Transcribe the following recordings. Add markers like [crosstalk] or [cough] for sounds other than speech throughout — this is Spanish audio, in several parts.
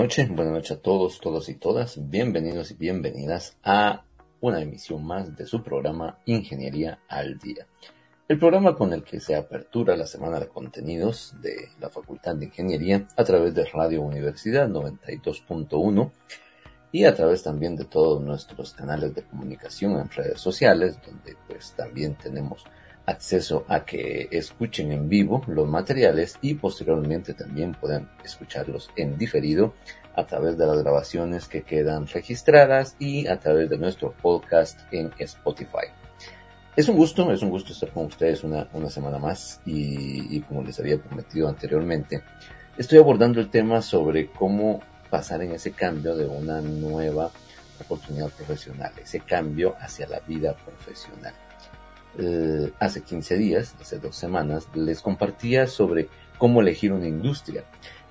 Noches, buenas noches a todos, todos y todas. Bienvenidos y bienvenidas a una emisión más de su programa Ingeniería al Día. El programa con el que se apertura la semana de contenidos de la Facultad de Ingeniería a través de Radio Universidad 92.1 y a través también de todos nuestros canales de comunicación en redes sociales, donde pues también tenemos acceso a que escuchen en vivo los materiales y posteriormente también puedan escucharlos en diferido a través de las grabaciones que quedan registradas y a través de nuestro podcast en Spotify. Es un gusto, es un gusto estar con ustedes una, semana más y, y como les había prometido anteriormente, estoy abordando el tema sobre cómo pasar en ese cambio de una nueva oportunidad profesional, ese cambio hacia la vida profesional. Eh, hace 15 días, hace dos semanas, les compartía sobre cómo elegir una industria.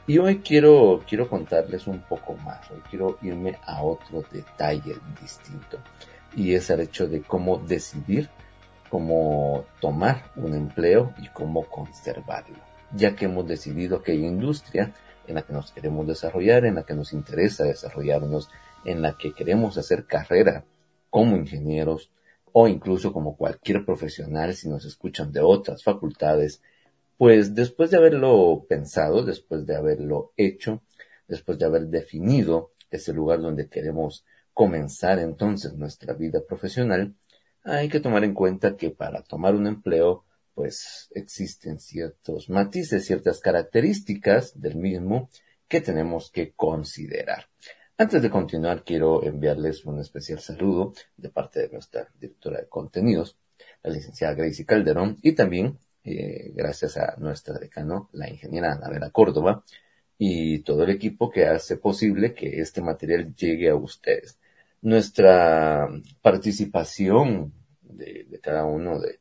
Y hoy quiero, quiero contarles un poco más, hoy quiero irme a otro detalle distinto. Y es el hecho de cómo decidir, cómo tomar un empleo y cómo conservarlo. Ya que hemos decidido que hay industria en la que nos queremos desarrollar, en la que nos interesa desarrollarnos, en la que queremos hacer carrera como ingenieros, o incluso como cualquier profesional si nos escuchan de otras facultades, pues después de haberlo pensado, después de haberlo hecho, después de haber definido ese lugar donde queremos comenzar entonces nuestra vida profesional, hay que tomar en cuenta que para tomar un empleo, pues existen ciertos matices, ciertas características del mismo que tenemos que considerar. Antes de continuar, quiero enviarles un especial saludo de parte de nuestra directora de contenidos, la licenciada Gracie Calderón, y también eh, gracias a nuestra decano, la ingeniera Anabela Córdoba, y todo el equipo que hace posible que este material llegue a ustedes. Nuestra participación de, cada uno de,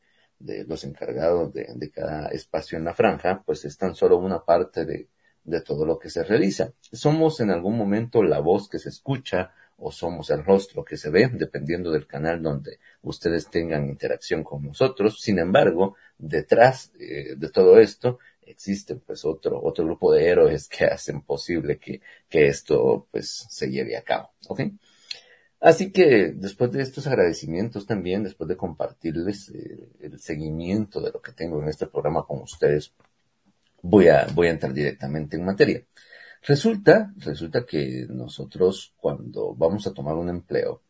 los encargados de, de, cada espacio en la franja, pues es tan solo una parte de, de todo lo que se realiza. Somos en algún momento la voz que se escucha o somos el rostro que se ve, dependiendo del canal donde ustedes tengan interacción con nosotros. Sin embargo, detrás eh, de todo esto existe pues otro, otro grupo de héroes que hacen posible que, que esto pues se lleve a cabo. ¿ok? Así que después de estos agradecimientos también, después de compartirles eh, el seguimiento de lo que tengo en este programa con ustedes, voy a, voy a entrar directamente en materia. Resulta, resulta que nosotros cuando vamos a tomar un empleo,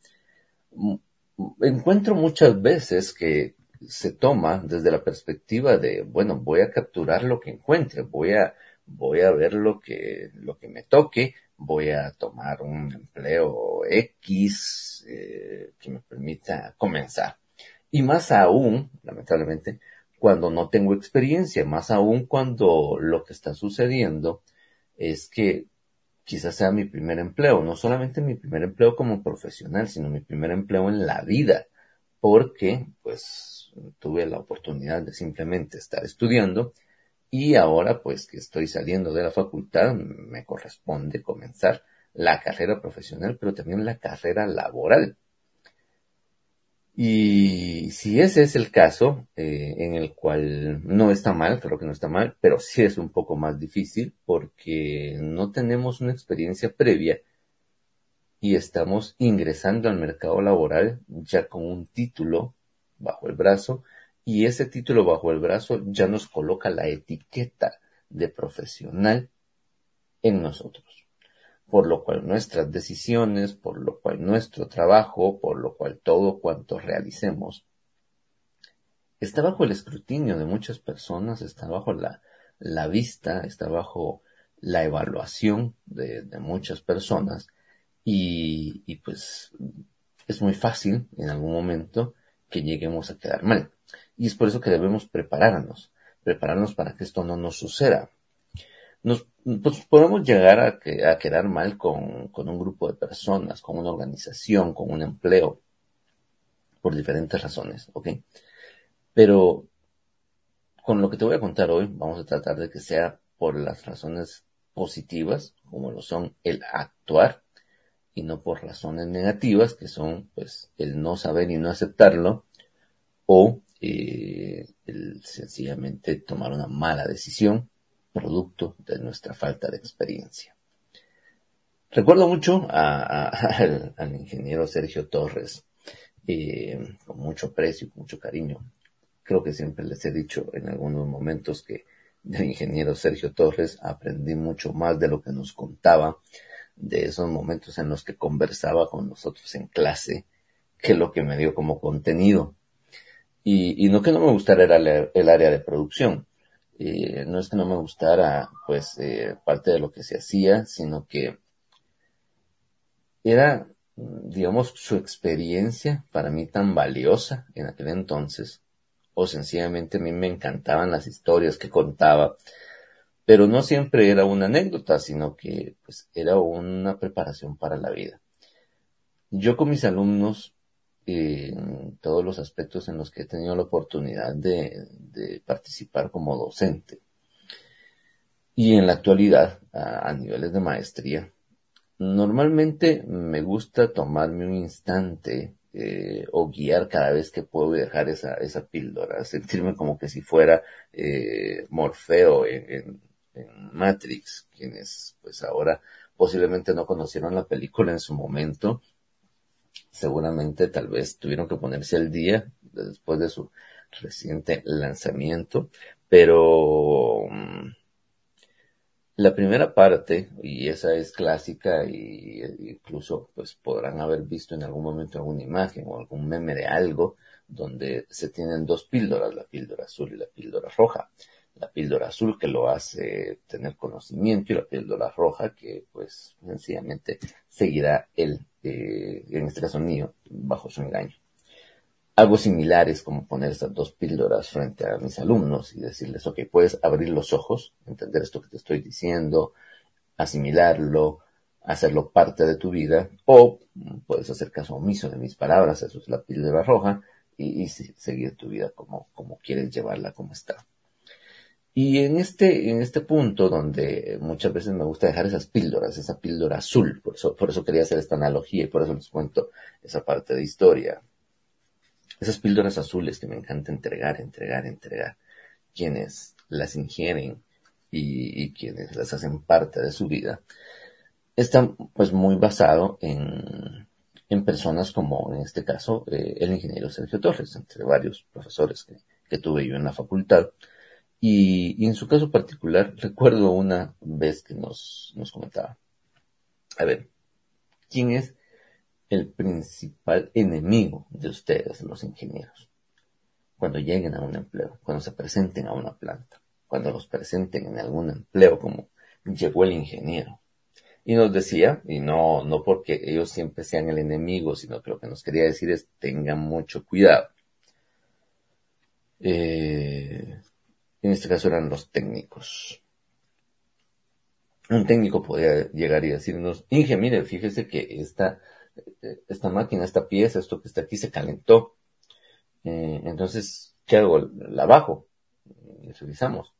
encuentro muchas veces que se toma desde la perspectiva de, bueno, voy a capturar lo que encuentre, voy a, voy a ver lo que, lo que me toque, voy a tomar un empleo X eh, que me permita comenzar. Y más aún, lamentablemente, cuando no tengo experiencia, más aún cuando lo que está sucediendo es que quizás sea mi primer empleo, no solamente mi primer empleo como profesional, sino mi primer empleo en la vida, porque pues tuve la oportunidad de simplemente estar estudiando y ahora pues que estoy saliendo de la facultad me corresponde comenzar la carrera profesional, pero también la carrera laboral. Y si ese es el caso, eh, en el cual no está mal, creo que no está mal, pero sí es un poco más difícil porque no tenemos una experiencia previa y estamos ingresando al mercado laboral ya con un título bajo el brazo y ese título bajo el brazo ya nos coloca la etiqueta de profesional en nosotros por lo cual nuestras decisiones, por lo cual nuestro trabajo, por lo cual todo cuanto realicemos, está bajo el escrutinio de muchas personas, está bajo la, vista, está bajo la evaluación de, muchas personas y pues es muy fácil en algún momento que lleguemos a quedar mal. Y es por eso que debemos prepararnos, prepararnos para que esto no nos suceda nos pues podemos llegar a, a quedar mal con, con, un grupo de personas, con una organización, con un empleo, por diferentes razones, ¿ok? Pero con lo que te voy a contar hoy, vamos a tratar de que sea por las razones positivas, como lo son el actuar, y no por razones negativas, que son pues el no saber y no aceptarlo, o eh, el sencillamente tomar una mala decisión producto de nuestra falta de experiencia. Recuerdo mucho [laughs] al, ingeniero Sergio Torres, con mucho aprecio y mucho cariño. Creo que siempre les he dicho en algunos momentos que del ingeniero Sergio Torres aprendí mucho más de lo que nos contaba, de esos momentos en los que conversaba con nosotros en clase, que lo que me dio como contenido. Y, no que no me gustara el, el área de producción, eh, no es que no me gustara pues eh, parte de lo que se hacía, sino que era, digamos, su experiencia para mí tan valiosa en aquel entonces, o sencillamente a mí me encantaban las historias que contaba, pero no siempre era una anécdota, sino que pues era una preparación para la vida. Yo con mis alumnos, en todos los aspectos en los que he tenido la oportunidad de, de participar como docente, y en la actualidad, a niveles de maestría, Normalmente me gusta tomarme un instante eh, o guiar cada vez que puedo dejar esa, esa píldora, sentirme como que si fuera eh, Morfeo en, Matrix, quienes pues ahora posiblemente no conocieron la película en su momento, seguramente tal vez tuvieron que ponerse al día después de su reciente lanzamiento, pero mm, la primera parte, y esa es clásica, y incluso pues podrán haber visto en algún momento alguna imagen o algún meme de algo, donde se tienen dos píldoras, la píldora azul y la píldora roja. La píldora azul que lo hace tener conocimiento y la píldora roja que pues sencillamente seguirá él, eh, en este caso mío, bajo su engaño algo similar es como poner estas dos píldoras frente a mis alumnos y decirles, ok, puedes abrir los ojos, entender esto que te estoy diciendo, asimilarlo, hacerlo parte de tu vida, o puedes hacer caso omiso de mis palabras, eso es la píldora roja, y, seguir tu vida como, como quieres llevarla, como está. Y en este, en este punto donde muchas veces me gusta dejar esas píldoras, esa píldora azul, por eso, por eso quería hacer esta analogía y por eso les cuento esa parte de historia esas píldoras azules que me encanta entregar, entregar, entregar. Quienes las ingieren y, quienes las hacen parte de su vida, están pues muy basado en, en personas como en este caso eh, el ingeniero Sergio Torres, entre varios profesores que, que tuve yo en la facultad. Y, en su caso particular, [laughs] recuerdo una vez que nos, nos comentaba, a ver, ¿quién es el principal enemigo de ustedes, los ingenieros. Cuando lleguen a un empleo, cuando se presenten a una planta, cuando los presenten en algún empleo como llegó el ingeniero. Y nos decía, y no, no porque ellos siempre sean el enemigo, sino que lo que nos quería decir es tengan mucho cuidado. Eh, en este caso eran los técnicos. Un técnico podría llegar y decirnos, Inge, mire, fíjese que esta esta máquina, esta pieza, esto que está aquí se calentó. Eh, entonces, ¿qué hago? La bajo y revisamos.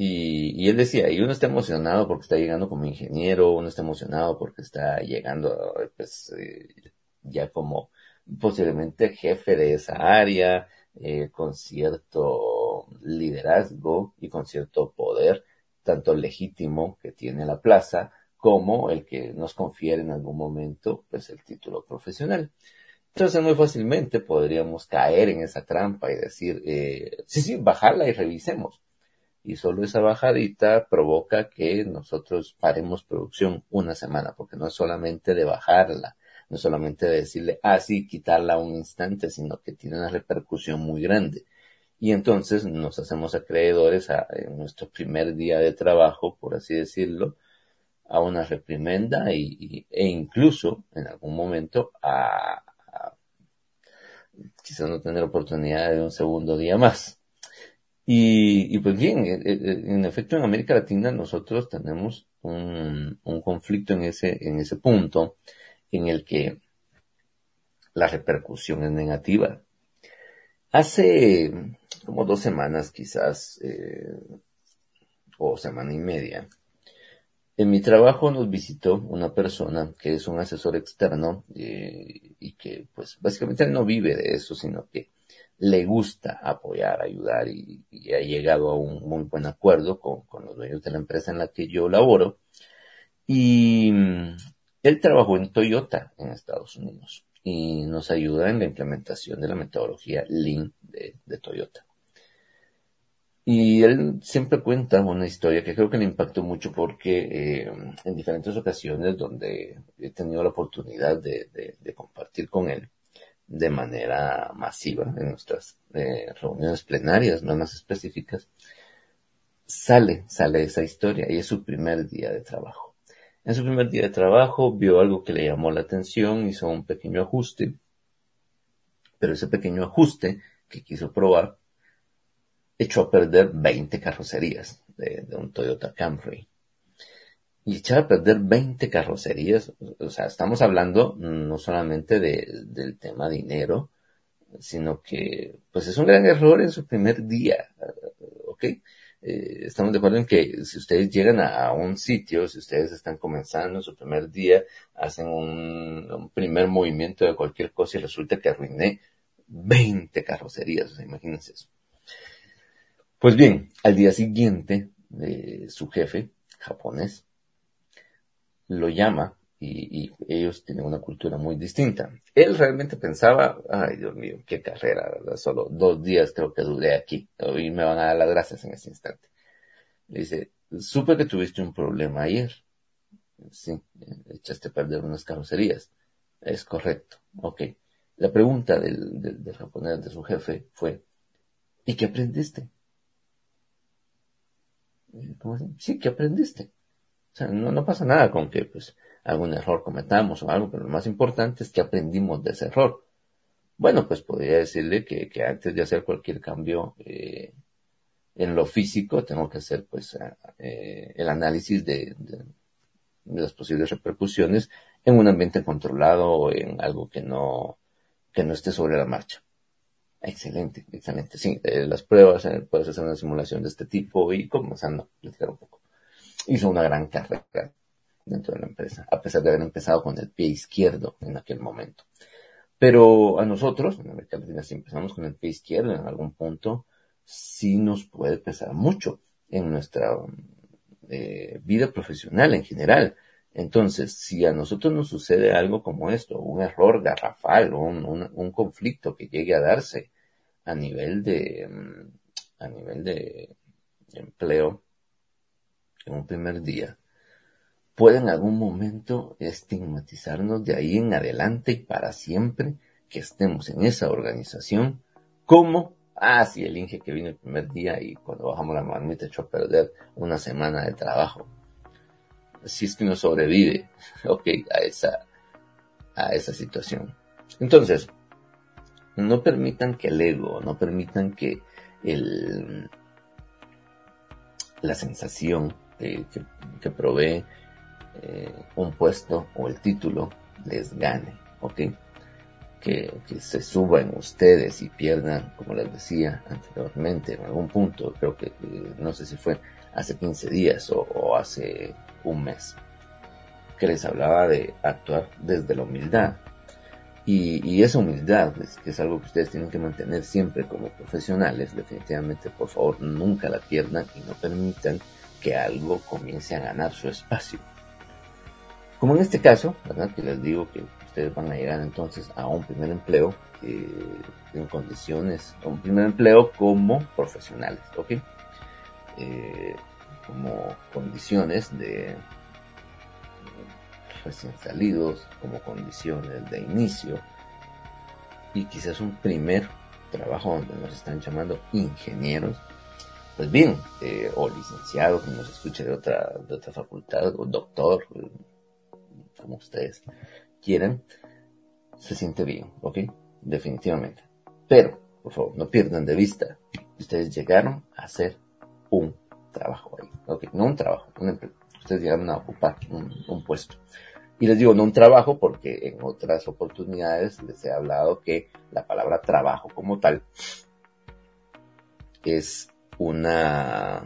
Y, él decía, y uno está emocionado porque está llegando como ingeniero, uno está emocionado porque está llegando, pues, eh, ya como posiblemente jefe de esa área, eh, con cierto liderazgo y con cierto poder, tanto legítimo que tiene la plaza, como el que nos confiere en algún momento pues el título profesional. Entonces muy fácilmente podríamos caer en esa trampa y decir, eh, sí, sí, bajarla y revisemos. Y solo esa bajadita provoca que nosotros paremos producción una semana, porque no es solamente de bajarla, no es solamente de decirle, ah, sí, quitarla un instante, sino que tiene una repercusión muy grande. Y entonces nos hacemos acreedores a nuestro primer día de trabajo, por así decirlo, a una reprimenda y, e incluso en algún momento a, quizás no tener oportunidad de un segundo día más. Y, pues bien, e, e, en efecto en América Latina nosotros tenemos un, un conflicto en ese, en ese punto en el que la repercusión es negativa. Hace como dos semanas quizás, eh, o semana y media, en mi trabajo nos visitó una persona que es un asesor externo eh, y que pues básicamente no vive de eso, sino que le gusta apoyar, ayudar y, ha llegado a un muy buen acuerdo con, los dueños de la empresa en la que yo laboro. Y él trabajó en Toyota en Estados Unidos y nos ayuda en la implementación de la metodología Lean de, Toyota. Y él siempre cuenta una historia que creo que le impactó mucho porque eh, en diferentes ocasiones donde he tenido la oportunidad de, compartir con él de manera masiva en nuestras eh, reuniones plenarias, no más específicas, sale, sale esa historia y es su primer día de trabajo. En su primer día de trabajo vio algo que le llamó la atención, hizo un pequeño ajuste, pero ese pequeño ajuste que quiso probar echó a perder 20 carrocerías de, un Toyota Camry. Y echar a perder 20 carrocerías, o sea, estamos hablando no solamente del tema dinero, sino que pues es un gran error en su primer día, ¿ok? Eh, estamos de acuerdo en que si ustedes llegan a, un sitio, si ustedes están comenzando su primer día, hacen un, primer movimiento de cualquier cosa y resulta que arruiné 20 carrocerías, imagínense eso. Pues bien, al día siguiente, eh, su jefe, japonés, lo llama y, ellos tienen una cultura muy distinta. Él realmente pensaba, ay Dios mío, qué carrera, solo dos días creo que duré aquí y me van a dar las gracias en ese instante. Le dice, supe que tuviste un problema ayer. Sí, echaste a perder unas carrocerías. Es correcto. Ok. La pregunta del, del, japonés, de su jefe, fue, ¿y qué aprendiste? ¿Cómo? Sí, ¿qué aprendiste? O sea, no, no pasa nada con que, pues, algún error cometamos o algo, pero lo más importante es que aprendimos de ese error. Bueno, pues podría decirle que, antes de hacer cualquier cambio eh, en lo físico, tengo que hacer pues eh, el análisis de, las posibles repercusiones en un ambiente controlado o en algo que no, que no esté sobre la marcha. Excelente, excelente. Sí, eh, las pruebas, puedes hacer una simulación de este tipo y comenzando a platicar un poco. Hizo una gran carrera dentro de la empresa, a pesar de haber empezado con el pie izquierdo en aquel momento. Pero a nosotros, en América Latina, si empezamos con el pie izquierdo en algún punto, sí nos puede pesar mucho en nuestra eh, vida profesional en general. Entonces, si a nosotros nos sucede algo como esto, un error garrafal, un, un, conflicto que llegue a darse a nivel de, mm, a nivel de empleo en un primer día, puede en algún momento estigmatizarnos de ahí en adelante y para siempre que estemos en esa organización como, ah, sí, el Inge que vino el primer día y cuando bajamos la te echó a perder una semana de trabajo. Si es que uno sobrevive, [laughs] ok, a esa, a esa situación. Entonces, no permitan que el ego, no permitan que el, la sensación que provee eh, un puesto o el título les gane, ¿ok? Que, se suba en ustedes y pierdan, como les decía anteriormente, en algún punto, creo que no sé si fue hace 15 días o, hace un mes, que les hablaba de actuar desde la humildad. Y, esa humildad, es, que es algo que ustedes tienen que mantener siempre como profesionales, definitivamente, por favor, nunca la pierdan y no permitan que algo comience a ganar su espacio. Como en este caso, ¿verdad? Que les digo que ustedes van a llegar entonces a un primer empleo eh, en condiciones, un primer empleo como profesionales, ¿ok? Eh, como condiciones de recién salidos, como condiciones de inicio y quizás un primer trabajo donde nos están llamando ingenieros, pues bien, eh, o licenciado que nos escuche de otra, de otra facultad, o doctor, como ustedes quieran, se siente bien, ¿ok? Definitivamente. Pero, por favor, no pierdan de vista, ustedes llegaron a hacer un trabajo ahí, ¿ok? No un trabajo, un empleo. Ustedes llegaron a ocupar un, puesto. Y les digo no un trabajo porque en otras oportunidades les he hablado que la palabra trabajo como tal es una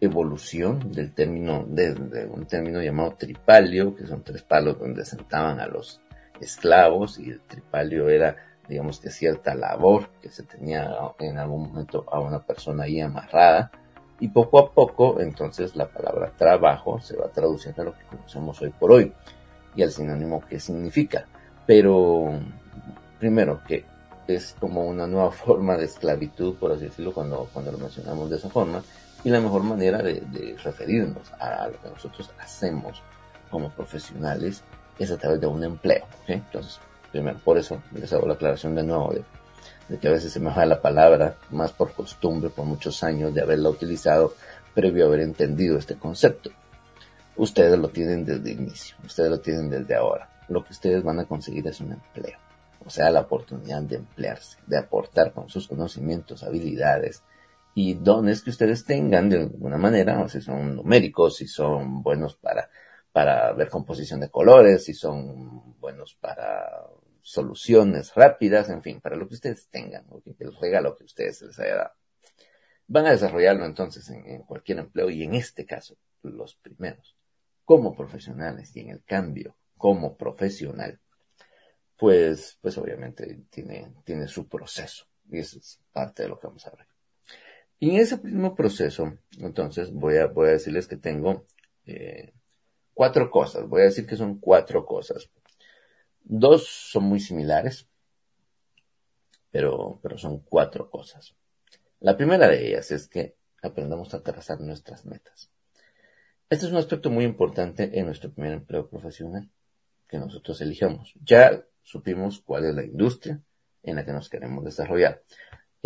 evolución del término, de, un término llamado tripalio, que son tres palos donde sentaban a los esclavos y el tripalio era, digamos que cierta labor que se tenía en algún momento a una persona ahí amarrada Y poco a poco, entonces, la palabra trabajo se va traduciendo a lo que conocemos hoy por hoy y al sinónimo que significa. Pero, primero, que es como una nueva [laughs] forma de esclavitud, por así decirlo, cuando, cuando lo mencionamos de esa forma, y la mejor manera de, referirnos a lo que nosotros hacemos como profesionales es a través de un empleo. Entonces, primero, por eso les hago la aclaración de nuevo de, que a veces se me va la palabra, más por costumbre, por muchos años de haberla utilizado, previo a haber entendido este concepto. Ustedes lo tienen desde el inicio, ustedes lo tienen desde ahora. Lo que ustedes van a conseguir es un empleo, o sea, la oportunidad de emplearse, de aportar con sus conocimientos, habilidades y dones que ustedes tengan de alguna manera, si son numéricos, si son buenos para para ver composición de colores, si son buenos para soluciones rápidas, en fin, para lo que ustedes tengan, el regalo que ustedes les haya dado. Van a desarrollarlo entonces en, cualquier empleo y en este caso, los primeros, como profesionales y en el cambio como profesional, pues, pues obviamente tiene, tiene su proceso y eso es parte de lo que vamos a ver. Y en ese mismo proceso, entonces, voy a, decirles que tengo eh, cuatro cosas. Voy a decir que son cuatro cosas. Dos son muy similares, pero, pero son cuatro cosas. La primera de ellas es que aprendamos a trazar nuestras metas. Este es un aspecto muy importante en nuestro primer empleo profesional que nosotros elijamos. Ya supimos cuál es la industria en la que nos queremos desarrollar.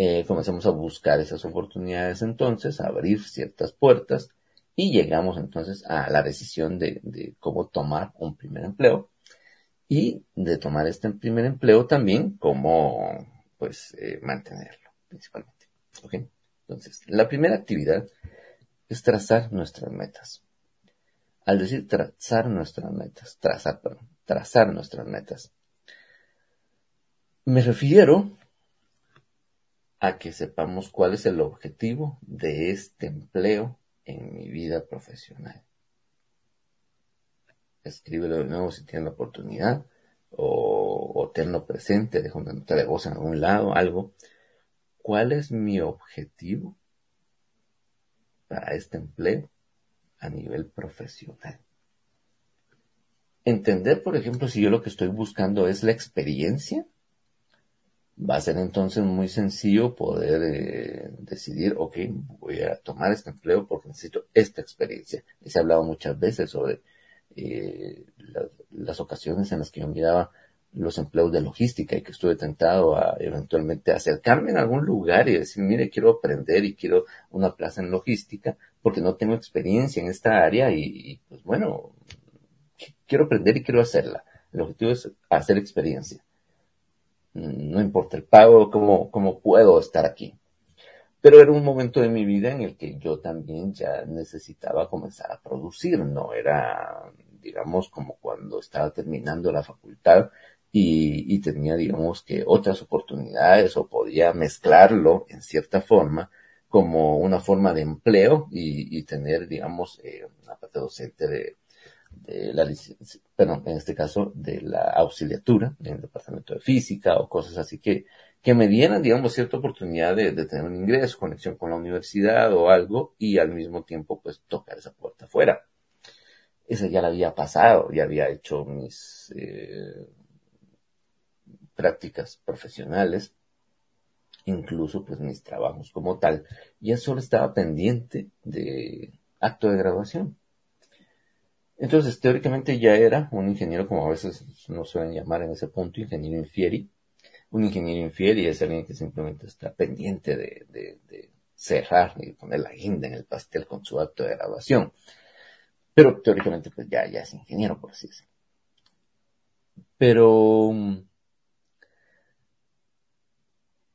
Eh, comenzamos a buscar esas oportunidades entonces, a abrir ciertas puertas y llegamos entonces a la decisión de, cómo tomar un primer empleo y de tomar este primer empleo también cómo pues eh, mantenerlo principalmente. Entonces, la primera actividad es trazar nuestras metas. Al decir trazar nuestras metas, trazar, perdón, trazar nuestras metas, me refiero a que sepamos cuál es el objetivo de este empleo en mi vida profesional. Escríbelo de nuevo si tienes la oportunidad o, o tenlo presente, deja una nota de voz en algún lado, algo. ¿Cuál es mi objetivo para este empleo a nivel profesional? Entender, por ejemplo, si yo lo que estoy buscando es la experiencia va a ser entonces muy sencillo poder eh, decidir, ok, voy a tomar este empleo porque necesito esta experiencia. Y se ha hablado muchas veces sobre eh, las ocasiones en las que yo miraba los empleos de logística y que estuve tentado a eventualmente acercarme en algún lugar y decir, mire, quiero aprender y quiero una plaza en logística porque no tengo experiencia en esta área y, y pues bueno, quiero aprender y quiero hacerla. El objetivo es hacer experiencia no importa el pago, cómo, cómo puedo estar aquí. Pero era un momento de mi vida en el que yo también ya necesitaba comenzar a producir, no era, digamos, como cuando estaba terminando la facultad y, y tenía, digamos, que otras oportunidades o podía mezclarlo en cierta forma como una forma de empleo y, y tener, digamos, eh, una parte docente de, de la perdón, en este caso de la auxiliatura en el departamento de física o cosas así que, que me dieran, digamos, cierta oportunidad de, tener un ingreso, conexión con la universidad o algo y al mismo tiempo pues tocar esa puerta afuera. Esa ya la había pasado, ya había hecho mis eh, prácticas profesionales, incluso pues mis trabajos como tal, ya solo estaba pendiente de acto de graduación. Entonces, teóricamente ya era un ingeniero, como a veces nos suelen llamar en ese punto, ingeniero infieri. Un ingeniero infieri es alguien que simplemente está pendiente de, cerrar y poner la guinda en el pastel con su acto de graduación. Pero teóricamente, pues ya, ya es ingeniero, por así decirlo. Pero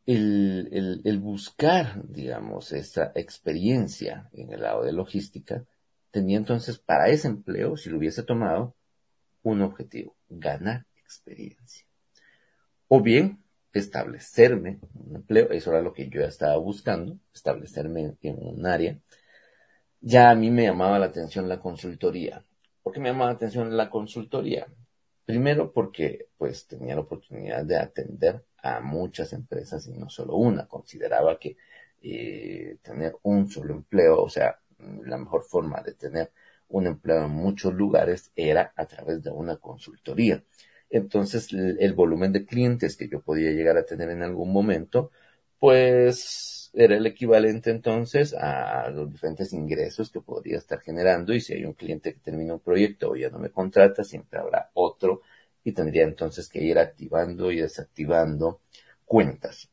el, el buscar, digamos, esa experiencia en el lado de logística, tenía entonces para ese empleo, si lo hubiese tomado, un objetivo, ganar experiencia. O bien, establecerme un empleo, eso era lo que yo estaba buscando, establecerme en un área. Ya a mí me llamaba la atención la consultoría. ¿Por qué me llamaba la atención la consultoría? Primero porque pues tenía la oportunidad de atender a muchas empresas y no solo una. Consideraba que eh, tener un solo empleo, o sea, la mejor forma de tener un empleo en muchos lugares era a través de una consultoría. Entonces, el, volumen de clientes que yo podía llegar a tener en algún momento, pues era el equivalente entonces a los diferentes ingresos que podría estar generando y si hay un cliente que termina un proyecto o ya no me contrata, siempre habrá otro y tendría entonces que ir activando y desactivando cuentas.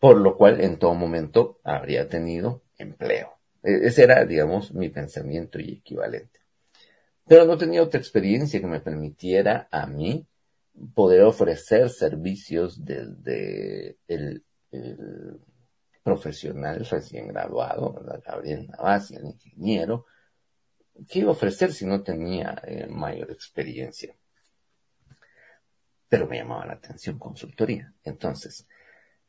Por lo cual en todo momento habría tenido empleo. E, ese era, digamos, mi pensamiento y equivalente. Pero no tenía otra experiencia que me permitiera a mí poder ofrecer servicios desde el, profesional recién graduado, ¿verdad? Gabriel Navas, el ingeniero, ¿qué iba a ofrecer si no tenía eh, mayor experiencia? Pero me llamaba la atención consultoría. Entonces,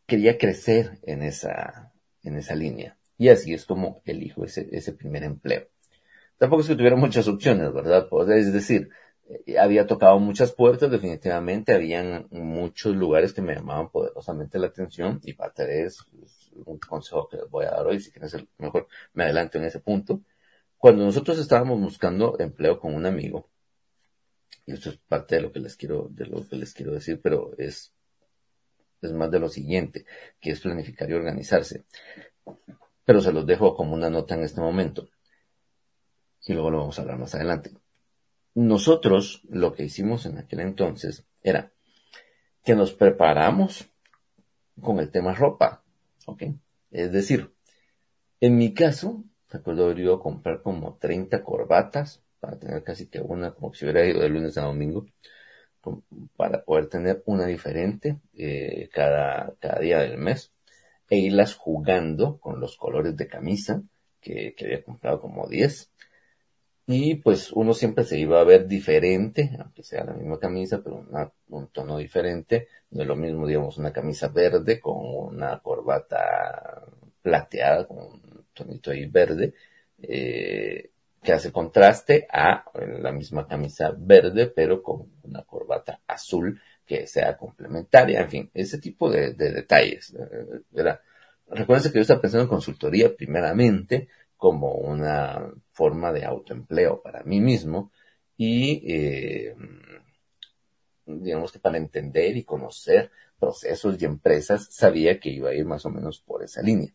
quería crecer en esa, en esa línea. Y así es como elijo ese, ese primer empleo. Tampoco es que tuviera muchas opciones, ¿verdad? Es decir, eh, había tocado muchas puertas, definitivamente, habían muchos lugares que me llamaban poderosamente la atención y parte de eso es un consejo que les voy a dar hoy, si quieren mejor me adelanto en ese punto. Cuando nosotros estábamos buscando empleo con un amigo, y esto es parte de lo que les quiero, de lo que les quiero decir, pero es, es más de lo siguiente, que es planificar y organizarse. Pero se los dejo como una nota en este momento. Y luego lo vamos a hablar más adelante. Nosotros lo que hicimos en aquel entonces era que nos preparamos con el tema ropa. Es decir, en mi caso, recuerdo haber ido a comprar como 30 corbatas para tener casi que una, como si hubiera ido de lunes a domingo, para poder tener una diferente eh, cada, cada día del mes e irlas jugando con los colores de camisa que, había comprado como 10. Y pues uno siempre se iba a ver diferente, aunque sea la misma camisa, pero un tono diferente. No es lo mismo, digamos, una camisa verde con una corbata plateada, con un tonito ahí verde, eh, que hace contraste a la misma camisa verde, pero con una corbata azul que sea complementaria, en fin, ese tipo de, detalles. Eh, ¿verdad? Que yo estaba pensando en consultoría primeramente como una forma de autoempleo para mí mismo y eh, digamos que para entender y conocer procesos y empresas sabía que iba a ir más o menos por esa línea.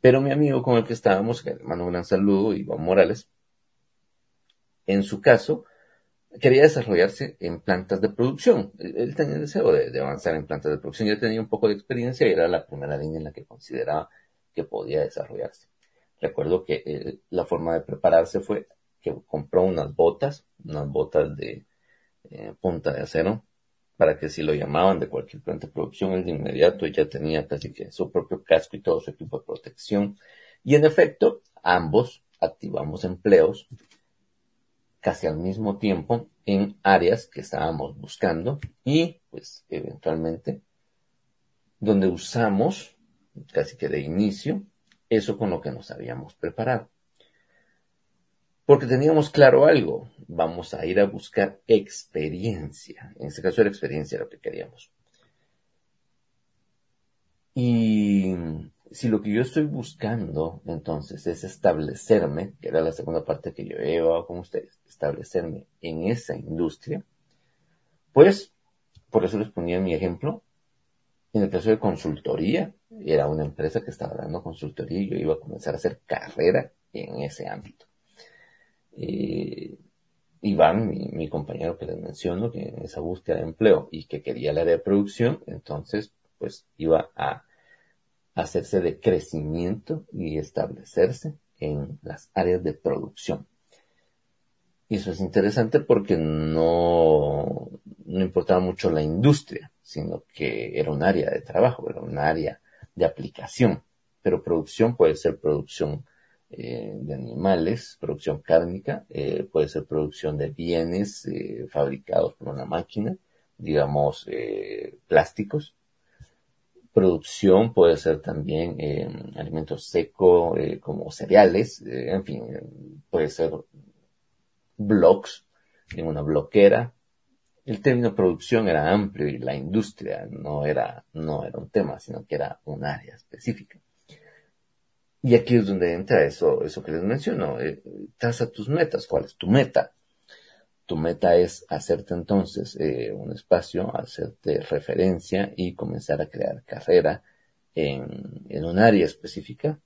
Pero mi amigo con el que estábamos, que le mando un gran saludo, Iván Morales, en su caso, quería desarrollarse en plantas de producción. Él tenía el deseo de, avanzar en plantas de producción. Yo tenía un poco de experiencia y era la primera línea en la que consideraba que podía desarrollarse. Recuerdo que eh, la forma de prepararse fue que compró unas botas, unas botas de eh, punta de acero, para que si lo llamaban de cualquier planta de producción, él de inmediato ya tenía casi que su propio casco y todo su equipo de protección. Y en efecto, ambos activamos empleos casi al mismo tiempo en áreas que estábamos buscando y pues eventualmente donde usamos casi que de inicio eso con lo que nos habíamos preparado. Porque teníamos claro algo, vamos a ir a buscar experiencia. En este caso era experiencia lo que queríamos. Y si lo que yo estoy buscando entonces es establecerme, que era la segunda parte que yo he llevado con ustedes, establecerme en esa industria, pues por eso les ponía mi ejemplo. En el caso de consultoría, era una empresa que estaba dando consultoría y yo iba a comenzar a hacer carrera en ese ámbito. Eh, Iván, mi, mi, compañero que les menciono, que en esa búsqueda de empleo y que quería el área de producción, entonces pues iba a hacerse de crecimiento y establecerse en las áreas de producción. Y eso es interesante porque no, no importaba mucho la industria, sino que era un área de trabajo, era un área de aplicación. Pero producción puede ser producción eh, de animales, producción cárnica, eh, puede ser producción de bienes eh, fabricados por una máquina, digamos plásticos. Producción puede ser también alimentos secos como cereales, en fin, puede ser blogs en una bloquera. El término producción era amplio y la industria no era, no era un tema, sino que era un área específica. Y aquí es donde entra eso, eso que les menciono. Eh, traza tus metas. ¿Cuál es tu meta? Tu meta es hacerte entonces eh, un espacio, hacerte referencia y comenzar a crear carrera en, un área específica.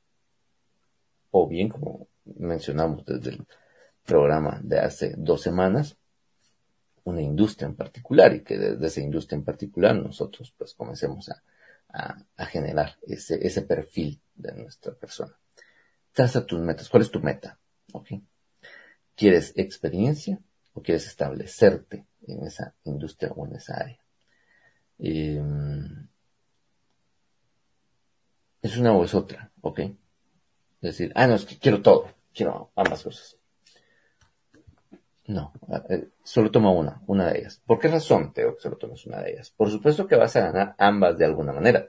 O bien, como mencionamos desde el programa de hace dos semanas, una industria en particular y que desde esa industria en particular nosotros pues comencemos a, generar ese, ese perfil de nuestra persona. Traza tus metas. ¿Cuál es tu meta? ¿Quieres experiencia o quieres establecerte en esa industria o en esa área? Em, es una o es otra, ¿ok? Es decir, ah, no, es que quiero todo, quiero ambas cosas. No, eh, solo toma una, una de ellas. ¿Por qué razón tengo que solo tomes una de ellas? Por supuesto que vas a ganar ambas de alguna manera.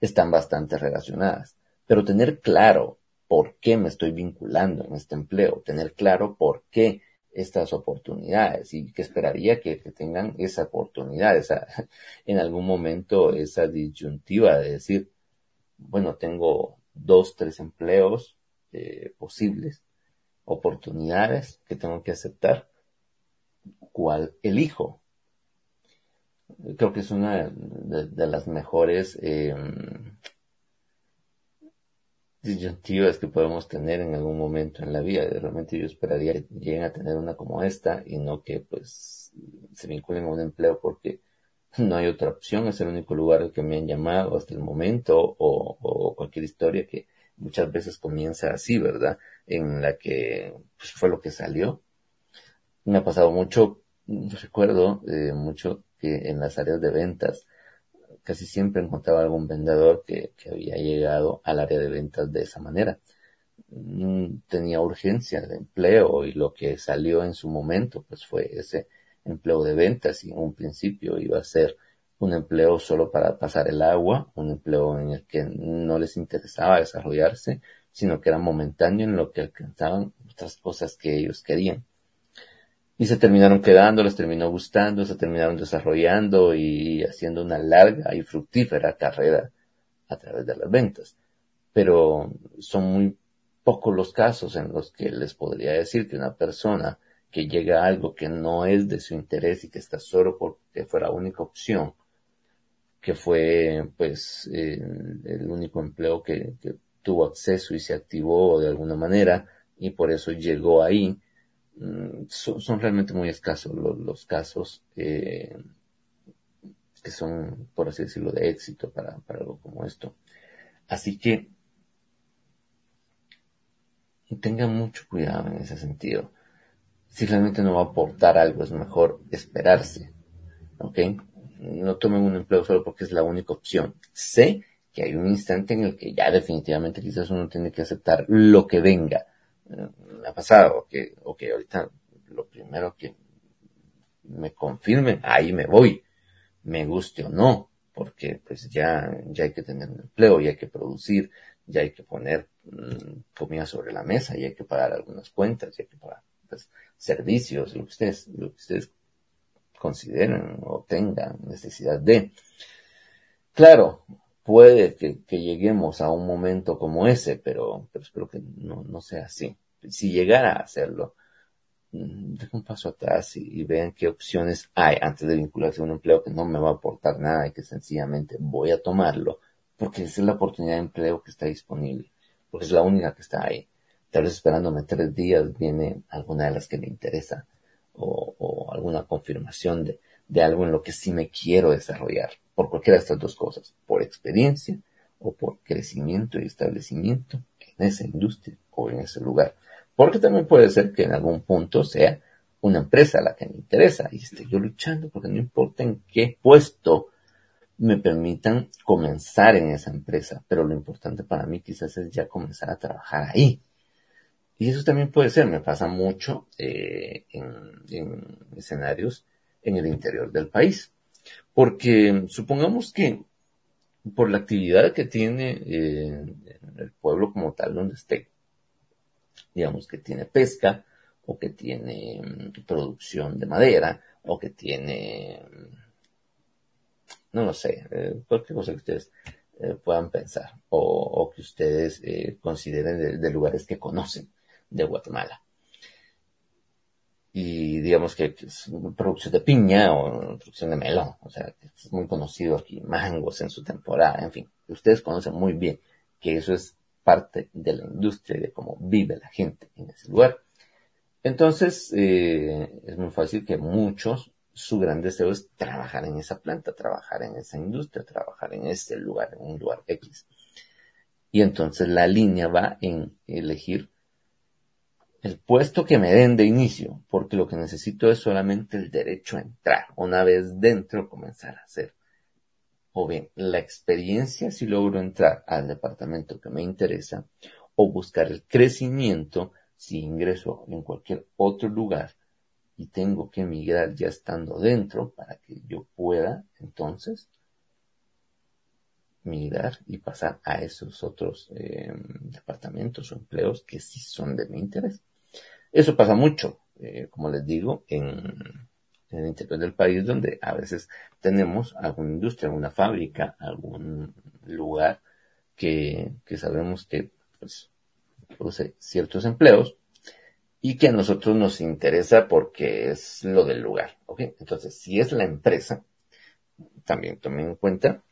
Están bastante relacionadas. Pero tener claro por qué me estoy vinculando en este empleo, tener claro por qué estas oportunidades y que esperaría que, tengan esa oportunidad, esa, [laughs] en algún momento esa disyuntiva de decir, bueno, tengo dos, tres empleos eh, posibles oportunidades que tengo que aceptar, ¿cuál elijo? Creo que es una de, las mejores eh, disyuntivas que podemos tener en algún momento en la vida. Realmente yo esperaría que lleguen a tener una como esta y no que pues se vinculen a un empleo porque no hay otra opción, es el único lugar al que me han llamado hasta el momento o cualquier historia que muchas veces comienza así, ¿verdad? En la que pues, fue lo que salió. Me ha pasado mucho, recuerdo eh, mucho que en las áreas de ventas casi siempre encontraba algún vendedor que, que había llegado al área de ventas de esa manera. Mm, tenía urgencia de empleo y lo que salió en su momento pues fue ese empleo de ventas y en un principio iba a ser un empleo solo para pasar el agua, un empleo en el que no les interesaba desarrollarse, sino que era momentáneo en lo que alcanzaban otras cosas que ellos querían. Y se terminaron quedando, les terminó gustando, se terminaron desarrollando y haciendo una larga y fructífera carrera a través de las ventas. Pero son muy pocos los casos en los que les podría decir que una persona que llega a algo que no es de su interés y que está solo porque fuera la única opción, que fue pues el único empleo que, tuvo acceso y se activó de alguna manera y por eso llegó ahí. Mm, son, realmente muy escasos los, casos eh, que son, por así decirlo, de éxito para, para algo como esto. Así que tengan mucho cuidado en ese sentido. Si realmente no va a aportar algo, es mejor esperarse. ¿Ok? no tomen un empleo solo porque es la única opción. Sé que hay un instante en el que ya definitivamente quizás uno tiene que aceptar lo que venga. Me ha pasado que, ok, ahorita lo primero que me confirmen, ahí me voy, me guste o no, porque pues ya, ya hay que tener un empleo, ya hay que producir, ya hay que poner mm, comida sobre la mesa, ya hay que pagar algunas cuentas, ya hay que pagar pues, servicios, lo que ustedes, lo que ustedes consideren o tengan necesidad de. Claro, puede que, lleguemos a un momento como ese, pero, espero que no, sea así. Si llegara a hacerlo, mm, dejen un paso atrás y, vean qué opciones hay antes de vincularse a un empleo que no me va a aportar nada y que sencillamente voy a tomarlo porque esa es la oportunidad de empleo que está disponible, porque es la única que está ahí. Tal vez esperándome tres días viene alguna de las que me interesa o, alguna confirmación de, de algo en lo que sí me quiero desarrollar, por cualquiera de estas dos cosas, por experiencia o por crecimiento y establecimiento en esa industria o en ese lugar. Porque también puede ser que en algún punto sea una empresa la que me interesa y esté yo luchando porque no importa en qué puesto me permitan comenzar en esa empresa, pero lo importante para mí quizás es ya comenzar a trabajar ahí. Y eso también puede ser, me pasa mucho eh, en, escenarios en el interior del país. Porque supongamos que por la actividad que tiene eh, el pueblo como tal donde esté, digamos que tiene pesca, o que tiene mm, producción de madera, o que tiene, mm, no lo sé, eh, cualquier cosa que ustedes eh, puedan pensar o, que ustedes eh, consideren de, lugares que conocen de Guatemala. Y digamos que es producción de piña o producción de melón, o sea, es muy conocido aquí, mangos en su temporada, en fin, ustedes conocen muy bien que eso es parte de la industria y de cómo vive la gente en ese lugar. Entonces, eh, es muy fácil que muchos, su gran deseo es trabajar en esa planta, trabajar en esa industria, trabajar en ese lugar, en un lugar X. Y entonces la línea va en elegir el puesto que me den de inicio, porque lo que necesito es solamente el derecho a entrar. Una vez dentro, comenzar a hacer. O bien, la experiencia si logro entrar al departamento que me interesa, o buscar el crecimiento si ingreso en cualquier otro lugar y tengo que emigrar ya estando dentro para que yo pueda entonces migrar y pasar a esos otros em, departamentos o empleos que sí son de mi interés. Eso pasa mucho, eh, como les digo, en, el interior del país donde a veces tenemos alguna industria, alguna fábrica, algún lugar que, que sabemos que pues, produce ciertos empleos y que a nosotros nos interesa porque es lo del lugar. Entonces, si es la empresa, también tomen en cuenta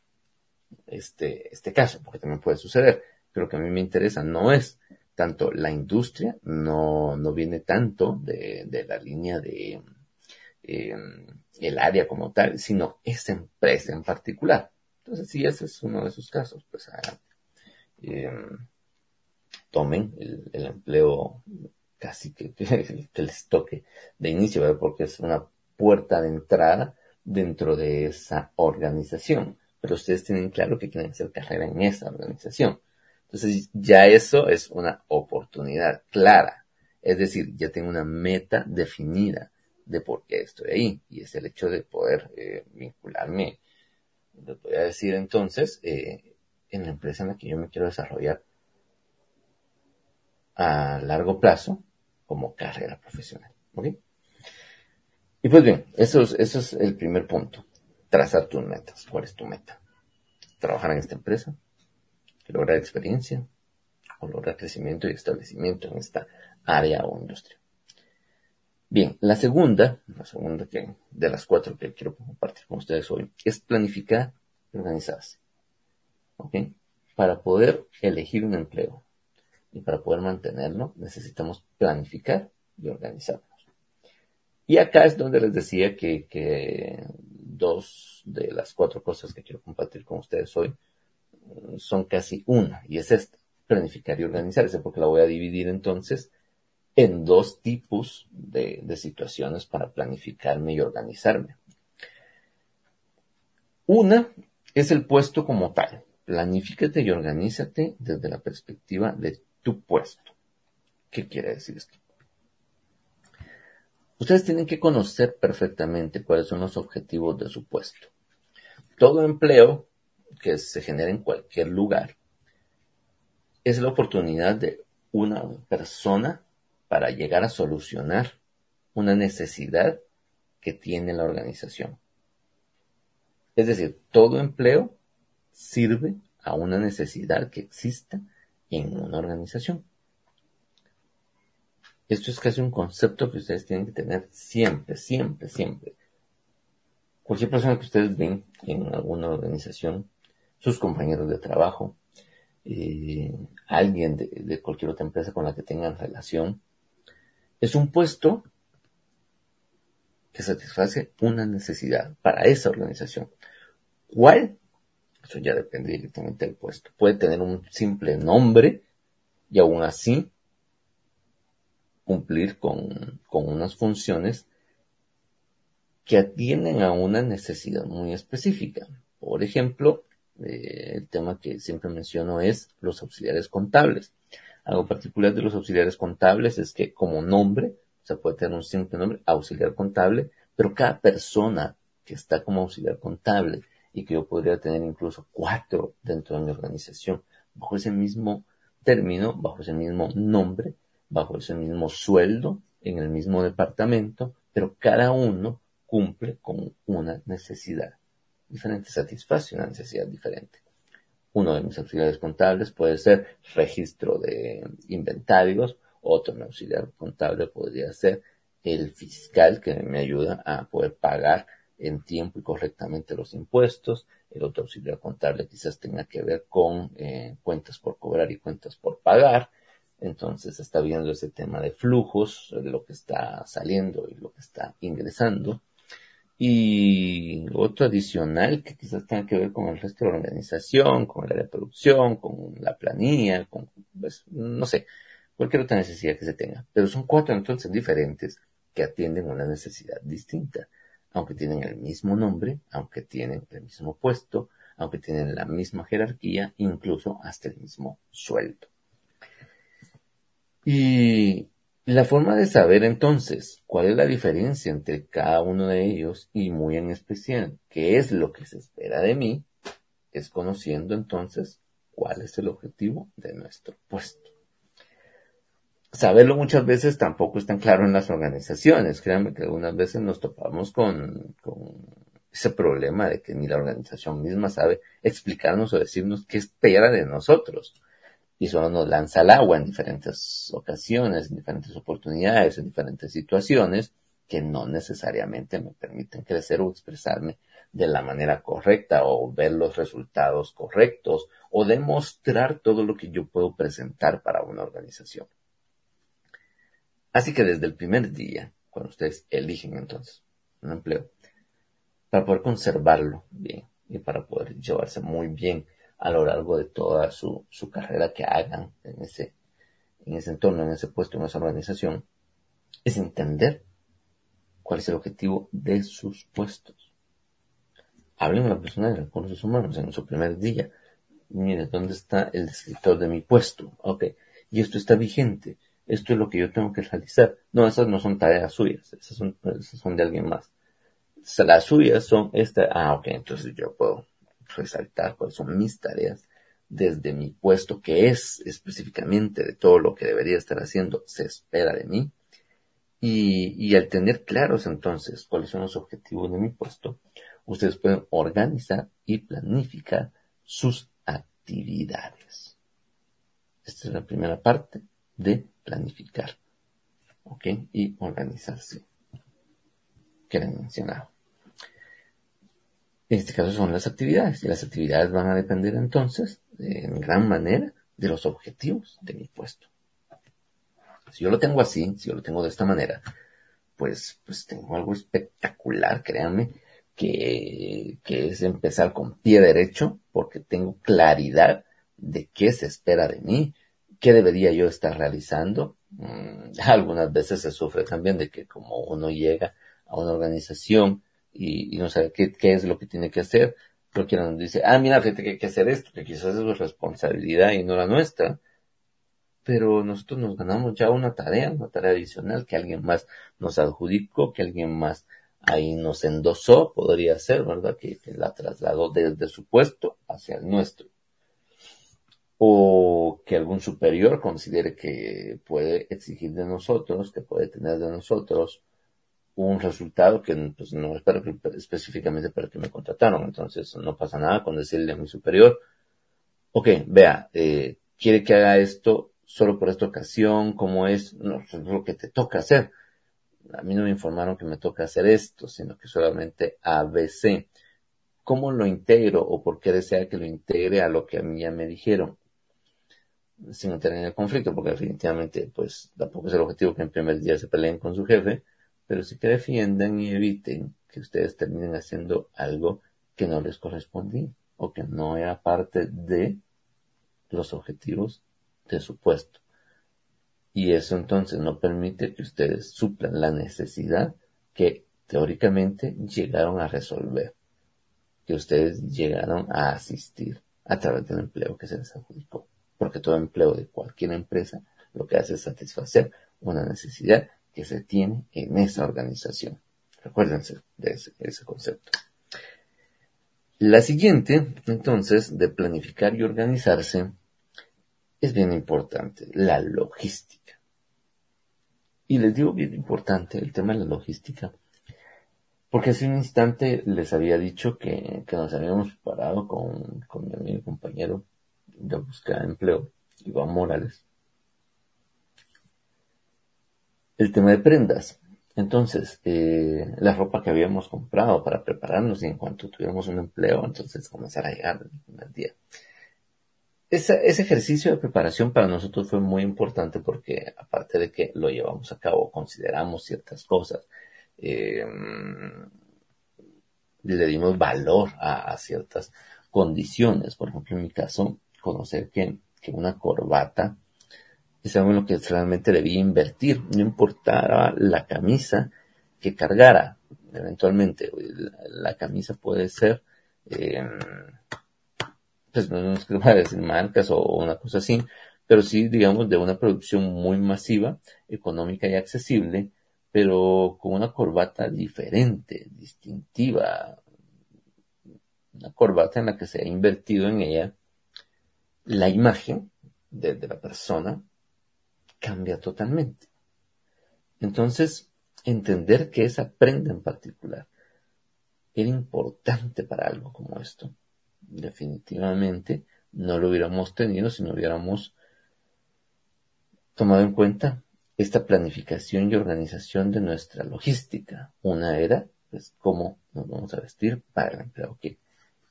este, este caso, porque también puede suceder. Pero que a mí me interesa no es tanto la industria, no, no viene tanto de, de la línea de eh, el área como tal, sino esa empresa en particular. Entonces, si ese es uno de esos casos, pues eh, tomen el, el, empleo casi que, que, les toque de inicio, porque es una puerta de entrada dentro de esa organización. Pero ustedes tienen claro que quieren hacer carrera en esa organización. Entonces ya eso es una oportunidad clara. Es decir, ya tengo una meta definida de por qué estoy ahí. Y es el hecho de poder eh, vincularme, les voy a decir entonces, eh, en la empresa en la que yo me quiero desarrollar a largo plazo como carrera profesional. ¿Ok? Y pues bien, eso es, eso es el primer punto. Trazar tus metas. ¿Cuál es tu meta? Trabajar en esta empresa, lograr experiencia o lograr crecimiento y establecimiento en esta área o industria. Bien, la segunda, la segunda que, de las cuatro que quiero compartir con ustedes hoy, es planificar y organizarse. ¿Ok? Para poder elegir un empleo y para poder mantenerlo, necesitamos planificar y organizarnos. Y acá es donde les decía que, que dos de las cuatro cosas que quiero compartir con ustedes hoy son casi una, y es esta, planificar y organizarse, porque la voy a dividir entonces en dos tipos de, situaciones para planificarme y organizarme. Una es el puesto como tal. Planifícate y organízate desde la perspectiva de tu puesto. ¿Qué quiere decir esto? Ustedes tienen que conocer perfectamente cuáles son los objetivos de su puesto. Todo empleo que se genera en cualquier lugar es la oportunidad de una persona para llegar a solucionar una necesidad que tiene la organización. Es decir, todo empleo sirve a una necesidad que exista en una organización. Esto es casi un concepto que ustedes tienen que tener siempre, siempre, siempre. Cualquier persona que ustedes ven en alguna organización sus compañeros de trabajo, eh, alguien de, cualquier otra empresa con la que tengan relación. Es un puesto que satisface una necesidad para esa organización. ¿Cuál? Eso ya depende directamente del puesto. Puede tener un simple nombre y aún así cumplir con, con unas funciones que atienden a una necesidad muy específica. Por ejemplo, eh, el tema que siempre menciono es los auxiliares contables. Algo particular de los auxiliares contables es que como nombre, o sea, puede tener un simple nombre, auxiliar contable, pero cada persona que está como auxiliar contable y que yo podría tener incluso cuatro dentro de mi organización, bajo ese mismo término, bajo ese mismo nombre, bajo ese mismo sueldo, en el mismo departamento, pero cada uno cumple con una necesidad diferente, satisface una necesidad diferente. Uno de mis auxiliares contables puede ser registro de inventarios, otro auxiliar contable podría ser el fiscal que me ayuda a poder pagar en tiempo y correctamente los impuestos. El otro auxiliar contable quizás tenga que ver con eh, cuentas por cobrar y cuentas por pagar. Entonces está viendo ese tema de flujos, lo que está saliendo y lo que está ingresando. Y otro adicional que quizás tenga que ver con el resto de la organización, con el área de producción, con la planilla, con, pues, no sé, cualquier otra necesidad que se tenga. Pero son cuatro entonces diferentes que atienden una necesidad distinta, aunque tienen el mismo nombre, aunque tienen el mismo puesto, aunque tienen la misma jerarquía, incluso hasta el mismo sueldo. Y la forma de saber entonces cuál es la diferencia entre cada uno de ellos y muy en especial qué es lo que se espera de mí, es conociendo entonces cuál es el objetivo de nuestro puesto. Saberlo muchas veces tampoco es tan claro en las organizaciones. Créanme que algunas veces nos topamos con, con ese problema de que ni la organización misma sabe explicarnos o decirnos qué espera de nosotros y solo nos lanza al agua en diferentes ocasiones, en diferentes oportunidades, en diferentes situaciones que no necesariamente me permiten crecer o expresarme de la manera correcta o ver los resultados correctos o demostrar todo lo que yo puedo presentar para una organización. Así que desde el primer día, cuando ustedes eligen entonces un empleo, para poder conservarlo bien y para poder llevarse muy bien a lo largo de toda su, su carrera que hagan en ese, en ese entorno, en ese puesto, en esa organización, es entender cuál es el objetivo de sus puestos. Hablen a la persona de recursos humanos en su primer día. Mire, ¿dónde está el descriptor de mi puesto? Ok. Y esto está vigente. Esto es lo que yo tengo que realizar. No, esas no son tareas suyas. Esas son, de alguien más. Las suyas son esta. Ah, ok. Entonces yo puedo resaltar cuáles son mis tareas desde mi puesto, que es específicamente de todo lo que debería estar haciendo, se espera de mí. Y, al tener claros entonces cuáles son los objetivos de mi puesto, ustedes pueden organizar y planificar sus actividades. Esta es la primera parte de planificar. ¿Ok? Y organizarse. Que les mencionado. En este caso son las actividades. Y las actividades van a depender entonces, en gran manera, de los objetivos de mi puesto. Si yo lo tengo así, si yo lo tengo de esta manera, pues, pues tengo algo espectacular, créanme, que, que es empezar con pie derecho, porque tengo claridad de qué se espera de mí, qué debería yo estar realizando. Mm, algunas veces se sufre también de que como uno llega a una organización y, no sabe qué, es lo que tiene que hacer, porque nos dice, ah, mira, fíjate que hay que hacer esto, que quizás es su responsabilidad y no la nuestra, pero nosotros nos ganamos ya una tarea, una tarea adicional que alguien más nos adjudicó, que alguien más ahí nos endosó, podría ser, ¿verdad? Que, que la trasladó desde su puesto hacia el nuestro. O que algún superior considere que puede exigir de nosotros, que puede tener de nosotros un resultado que pues, no es específicamente para que me contrataron. Entonces no pasa nada con decirle a mi superior, ok, vea, eh, quiere que haga esto solo por esta ocasión, como es, no, es lo que te toca hacer. A mí no me informaron que me toca hacer esto, sino que solamente ABC. ¿Cómo lo integro o por qué desea que lo integre a lo que a mí ya me dijeron? sin entrar en el conflicto, porque definitivamente, pues, tampoco es el objetivo que en primer día se peleen con su jefe, pero sí que defiendan y eviten que ustedes terminen haciendo algo que no les correspondía o que no era parte de los objetivos de su puesto. Y eso entonces no permite que ustedes suplan la necesidad que teóricamente llegaron a resolver, que ustedes llegaron a asistir a través del empleo que se les adjudicó porque todo empleo de cualquier empresa lo que hace es satisfacer una necesidad que se tiene en esa organización. Recuérdense de ese, concepto. La siguiente, entonces, de planificar y organizarse, es bien importante, la logística. Y les digo bien importante el tema de la logística, Porque hace un instante les había dicho que, nos habíamos preparado con, con mi amigo y compañero de búsqueda de empleo, Iván Morales. El tema de prendas. Entonces, eh, la ropa que habíamos comprado para prepararnos y en cuanto tuviéramos un empleo, entonces comenzar a llegar el primer día. Ese, ejercicio de preparación para nosotros fue muy importante porque aparte de que lo llevamos a cabo, consideramos ciertas cosas, eh, le dimos valor a, ciertas condiciones. Por ejemplo, en mi caso, conocer que una corbata algo en lo que realmente debía invertir, no importaba la camisa que cargara. Eventualmente, la, camisa puede ser, eh, pues no es que [laughs] a decir marcas o una cosa así, pero sí, digamos, de una producción muy masiva, económica y accesible, pero con una corbata diferente, distintiva, una corbata en la que se ha invertido en ella la imagen de, la persona cambia totalmente. Entonces, entender que esa prenda en particular era importante para algo como esto, definitivamente no lo hubiéramos tenido si no hubiéramos tomado en cuenta esta planificación y organización de nuestra logística. Una era, pues, cómo nos vamos a vestir para el empleo que,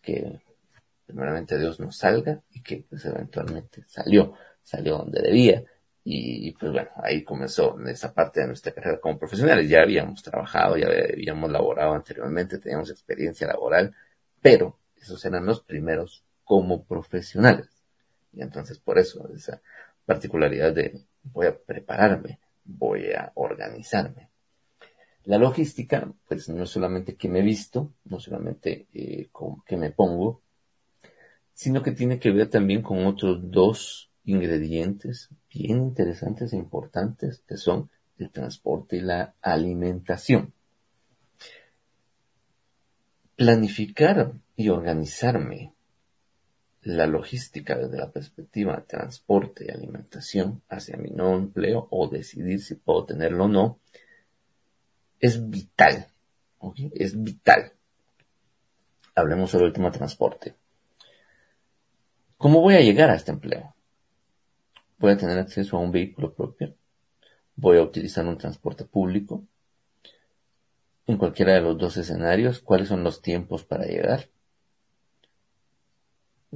que primeramente Dios nos salga y que pues eventualmente salió, salió donde debía. Y pues bueno, ahí comenzó esa parte de nuestra carrera como profesionales. Ya habíamos trabajado, ya habíamos laborado anteriormente, teníamos experiencia laboral, pero esos eran los primeros como profesionales. Y entonces por eso esa particularidad de voy a prepararme, voy a organizarme. La logística, pues no es solamente que me visto, no solamente eh, con que me pongo, sino que tiene que ver también con otros dos ingredientes bien interesantes e importantes, que son el transporte y la alimentación. Planificar y organizarme la logística desde la perspectiva de transporte y alimentación hacia mi no empleo o decidir si puedo tenerlo o no, es vital. Es vital. Hablemos sobre el tema transporte. ¿Cómo voy a llegar a este empleo? ¿Voy a tener acceso a un vehículo propio? ¿Voy a utilizar un transporte público? En cualquiera de los dos escenarios, ¿cuáles son los tiempos para llegar?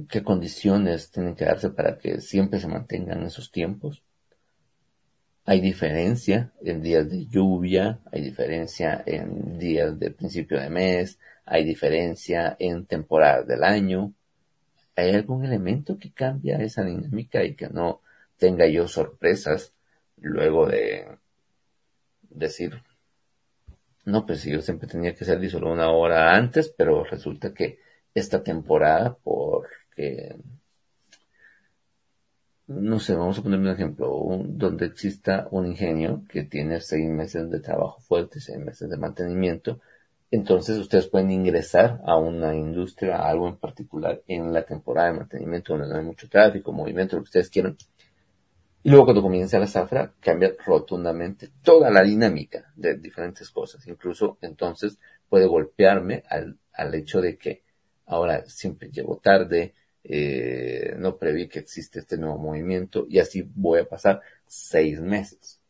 qué condiciones tienen que darse para que siempre se mantengan esos tiempos. Hay diferencia en días de lluvia, hay diferencia en días de principio de mes, hay diferencia en temporadas del año. ¿Hay algún elemento que cambia esa dinámica y que no tenga yo sorpresas luego de decir, no, pues yo siempre tenía que salir solo una hora antes, pero resulta que esta temporada por que, no sé, vamos a poner un ejemplo, donde exista un ingenio que tiene seis meses de trabajo fuerte, seis meses de mantenimiento, entonces ustedes pueden ingresar a una industria, a algo en particular en la temporada de mantenimiento donde no hay mucho tráfico, movimiento, lo que ustedes quieran. Y luego cuando comience la zafra cambia rotundamente toda la dinámica de diferentes cosas. Incluso entonces puede golpearme al, al hecho de que ahora siempre llego tarde, eh, no preví que existe este nuevo movimiento y así voy a pasar seis meses.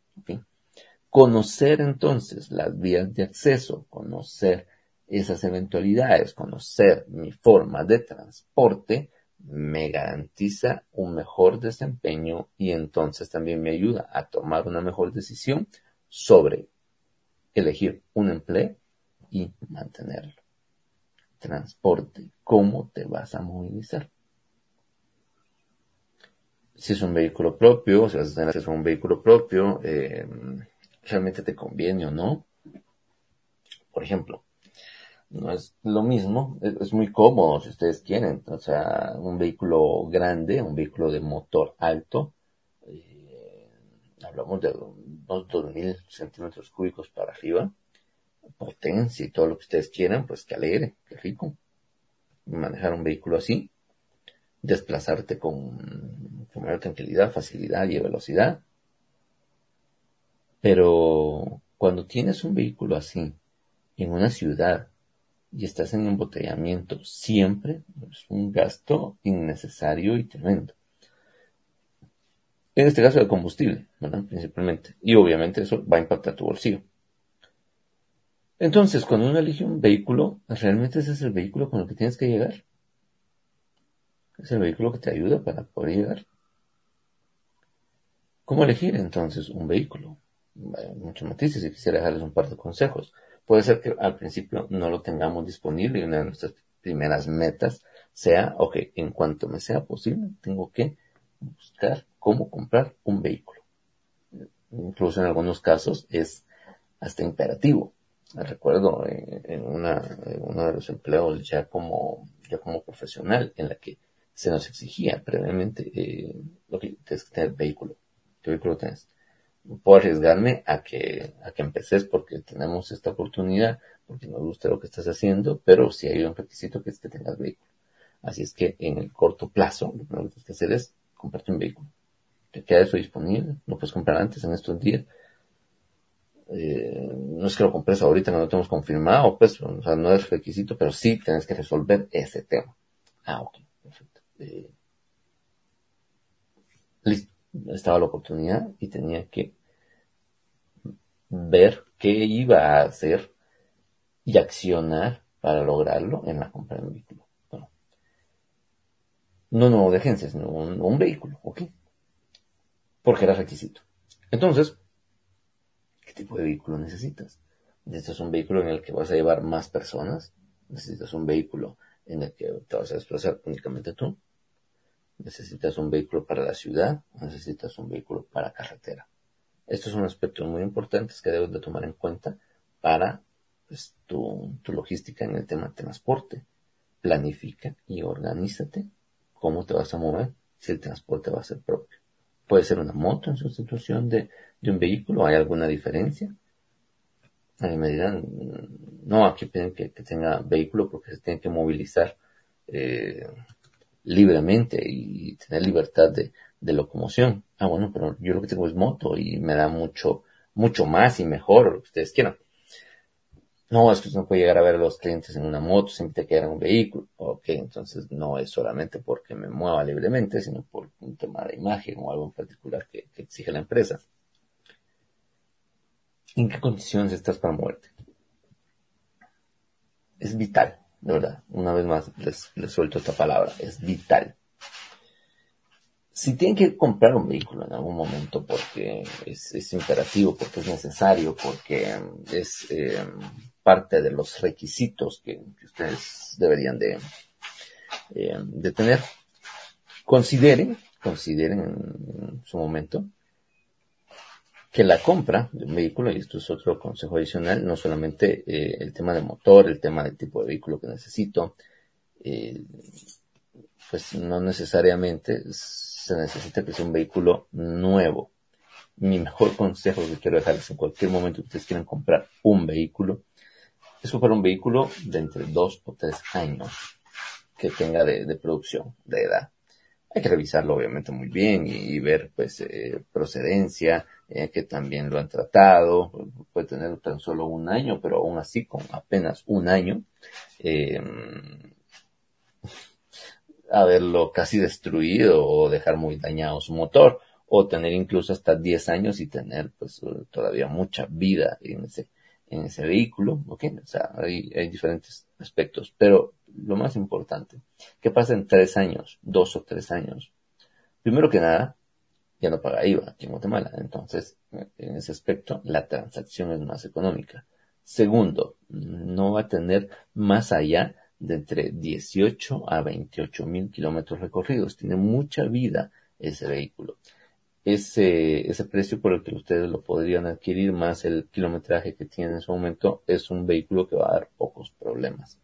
Conocer entonces las vías de acceso, conocer esas eventualidades, conocer mi forma de transporte, me garantiza un mejor desempeño y entonces también me ayuda a tomar una mejor decisión sobre elegir un empleo y mantenerlo. Transporte, ¿cómo te vas a movilizar? si es un vehículo propio, si vas a tener un vehículo propio, eh, realmente te conviene o no. Por ejemplo, no es lo mismo, es, muy cómodo si ustedes quieren, o sea, un vehículo grande, un vehículo de motor alto, eh, hablamos de unos 2000 centímetros cúbicos para arriba, potencia y todo lo que ustedes quieran, pues que alegre, qué rico. Manejar un vehículo así, desplazarte con, mayor tranquilidad, facilidad y velocidad. Pero cuando tienes un vehículo así en una ciudad y estás en embotellamiento siempre, es un gasto innecesario y tremendo. En este caso de combustible, ¿verdad? Principalmente. Y obviamente eso va a impactar tu bolsillo. Entonces, cuando uno elige un vehículo, realmente ese es el vehículo con el que tienes que llegar. Es el vehículo que te ayuda para poder llegar. ¿Cómo elegir entonces un vehículo? Hay muchos matices y quisiera dejarles un par de consejos. Puede ser que al principio no lo tengamos disponible y una de nuestras primeras metas sea, ok, en cuanto me sea posible, tengo que buscar cómo comprar un vehículo. Incluso en algunos casos es hasta imperativo. Recuerdo en, una, uno de los empleos ya como, ya como profesional en la que se nos exigía previamente eh, lo que tienes que tener vehículo. ¿Qué vehículo tienes? Puedo arriesgarme a que, a que empeces porque tenemos esta oportunidad, porque nos gusta lo que estás haciendo, pero si hay un requisito que es que tengas vehículo. Así es que en el corto plazo, lo primero que tienes que hacer es comprarte un vehículo. Te queda eso disponible, lo puedes comprar antes en estos días. Eh, no es que lo compres ahorita, no lo tenemos confirmado, pues, o sea, no es requisito, pero sí tienes que resolver ese tema. Ah, ok, perfecto. Eh, listo estaba la oportunidad y tenía que ver qué iba a hacer y accionar para lograrlo en la compra de un vehículo. no nuevo de agencia, sino un, vehículo, ¿ok? Porque era requisito. Entonces, ¿qué tipo de vehículo necesitas? Necesitas un vehículo en el que vas a llevar más personas. Necesitas un vehículo en el que te vas a desplazar únicamente tú necesitas un vehículo para la ciudad, necesitas un vehículo para carretera. Estos son aspectos muy importantes que debes de tomar en cuenta para pues, tu, logística en el tema de transporte. Planifica y organízate cómo te vas a mover si el transporte va a ser propio. Puede ser una moto en sustitución de, de un vehículo, ¿hay alguna diferencia? Ahí me dirán, no, aquí piden que, tenga vehículo porque se tiene que movilizar eh, libremente y tener libertad de, locomoción. Ah, bueno, pero yo lo que tengo es moto y me da mucho, mucho más y mejor lo que ustedes quieran. No, es que usted no puede llegar a ver a los clientes en una moto, siempre te queda en un vehículo. Ok, entonces no es solamente porque me mueva libremente, sino por un tema de imagen o algo en particular que, que exige la empresa. ¿En qué condiciones estás para moverte? Es vital de verdad, una vez más les, suelto esta palabra, es vital. Si tienen que comprar un vehículo en algún momento porque es, imperativo, porque es necesario, porque es eh, parte de los requisitos que, ustedes deberían de, eh, de tener, consideren, consideren en su momento que la compra de un vehículo, y esto es otro consejo adicional, no solamente eh, el tema de motor, el tema del tipo de vehículo que necesito, eh, pues no necesariamente se necesita que sea un vehículo nuevo. Mi mejor consejo que quiero dejarles en cualquier momento que ustedes quieran comprar un vehículo, es comprar un vehículo de entre dos o tres años que tenga de producción, de edad. Hay que revisarlo obviamente muy bien y, ver pues eh, procedencia, eh, que también lo han tratado, puede tener tan solo un año, pero aún así con apenas un año, eh, haberlo casi destruido o dejar muy dañado su motor o tener incluso hasta 10 años y tener pues todavía mucha vida en ese, en ese vehículo. O sea, hay diferentes aspectos, pero lo más importante, ¿qué pasa en tres años, dos o tres años? Primero que nada, ya no paga IVA aquí en Guatemala, entonces en ese aspecto la transacción es más económica. Segundo, no va a tener más allá de entre 18 a 28 mil kilómetros recorridos. Tiene mucha vida ese vehículo. Ese, ese precio por el que ustedes lo podrían adquirir más el kilometraje que tiene en su momento es un vehículo que va a dar pocos problemas.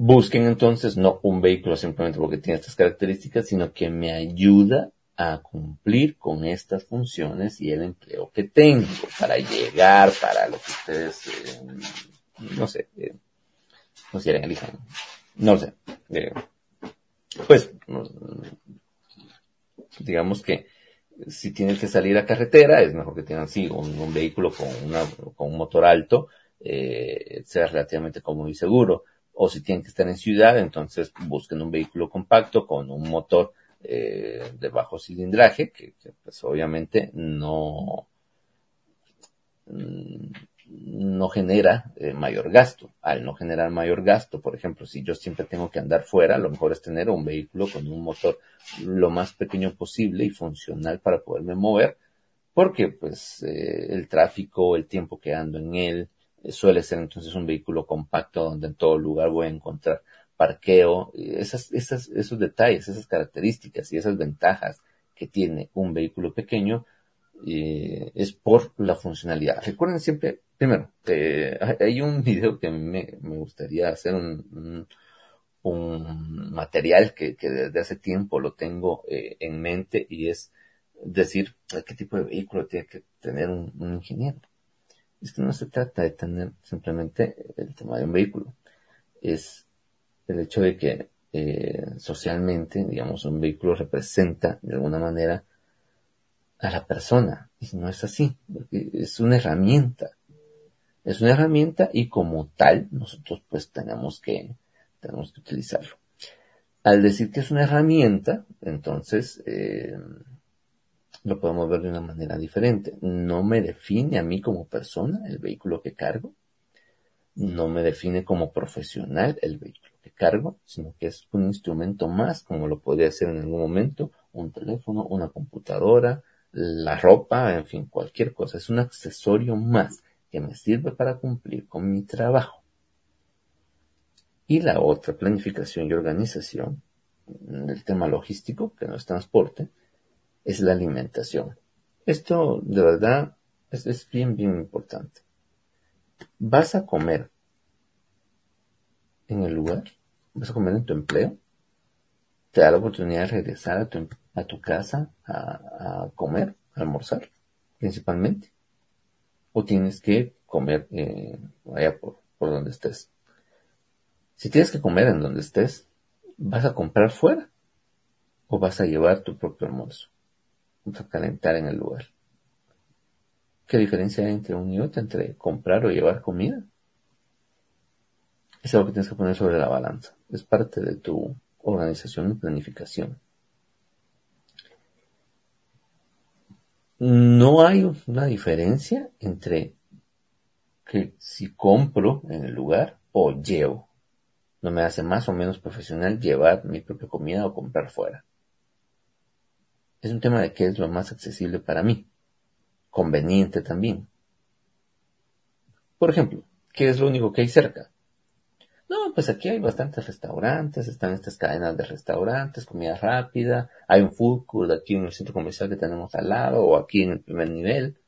Busquen entonces no un vehículo simplemente porque tiene estas características, sino que me ayuda a cumplir con estas funciones y el empleo que tengo para llegar, para lo que ustedes, eh, no sé, eh, no elijan, no sé, eh, pues, digamos que si tienes que salir a carretera, es mejor que tengan, sí, un, vehículo con, una, con un motor alto, sea relativamente cómodo y seguro. O si tienen que estar en ciudad, entonces busquen un vehículo compacto con un motor eh, de bajo cilindraje, que, pues obviamente no, mm, no genera eh, mayor gasto. Al no generar mayor gasto, por ejemplo, si yo siempre tengo que andar fuera, lo mejor es tener un vehículo con un motor lo más pequeño posible y funcional para poderme mover, porque pues eh, el tráfico, el tiempo que ando en él, suele ser entonces un vehículo compacto donde en todo lugar voy a encontrar parqueo, esas, esas, esos detalles, esas características y esas ventajas que tiene un vehículo pequeño, eh, es por la funcionalidad. Recuerden siempre, primero, eh, hay un video que me, me gustaría hacer un, un, material que, que, desde hace tiempo lo tengo eh, en mente y es decir qué tipo de vehículo tiene que tener un, un ingeniero. Es que no se trata de tener simplemente el tema de un vehículo. Es el hecho de que eh, socialmente, digamos, un vehículo representa de alguna manera a la persona. Y no es así, es una herramienta. Es una herramienta y como tal nosotros pues tenemos que, tenemos que utilizarlo. Al decir que es una herramienta, entonces eh, lo podemos ver de una manera diferente. No me define a mí como persona el vehículo que cargo. No me define como profesional el vehículo que cargo, sino que es un instrumento más, como lo podría ser en algún momento, un teléfono, una computadora, la ropa, en fin, cualquier cosa. Es un accesorio más que me sirve para cumplir con mi trabajo. Y la otra, planificación y organización, el tema logístico, que no es transporte, es la alimentación. Esto de verdad es, bien, bien importante. Vas a comer en el lugar, vas a comer en tu empleo, te da la oportunidad de regresar a tu, a tu casa a, comer, a almorzar, principalmente. O tienes que comer eh, allá por, por donde estés. Si tienes que comer en donde estés, ¿vas a comprar fuera? ¿O vas a llevar tu propio almuerzo? Calentar en el lugar. ¿Qué diferencia hay entre un y otro? Entre comprar o llevar comida. Es algo que tienes que poner sobre la balanza. Es parte de tu organización y planificación. No hay una diferencia entre que si compro en el lugar o llevo. No me hace más o menos profesional llevar mi propia comida o comprar fuera. Es un tema de qué es lo más accesible para mí. Conveniente también. Por ejemplo, ¿qué es lo único que hay cerca? No, pues aquí hay bastantes restaurantes, están estas cadenas de restaurantes, comida rápida, hay un food court aquí en el centro comercial que tenemos al lado o aquí en el primer nivel.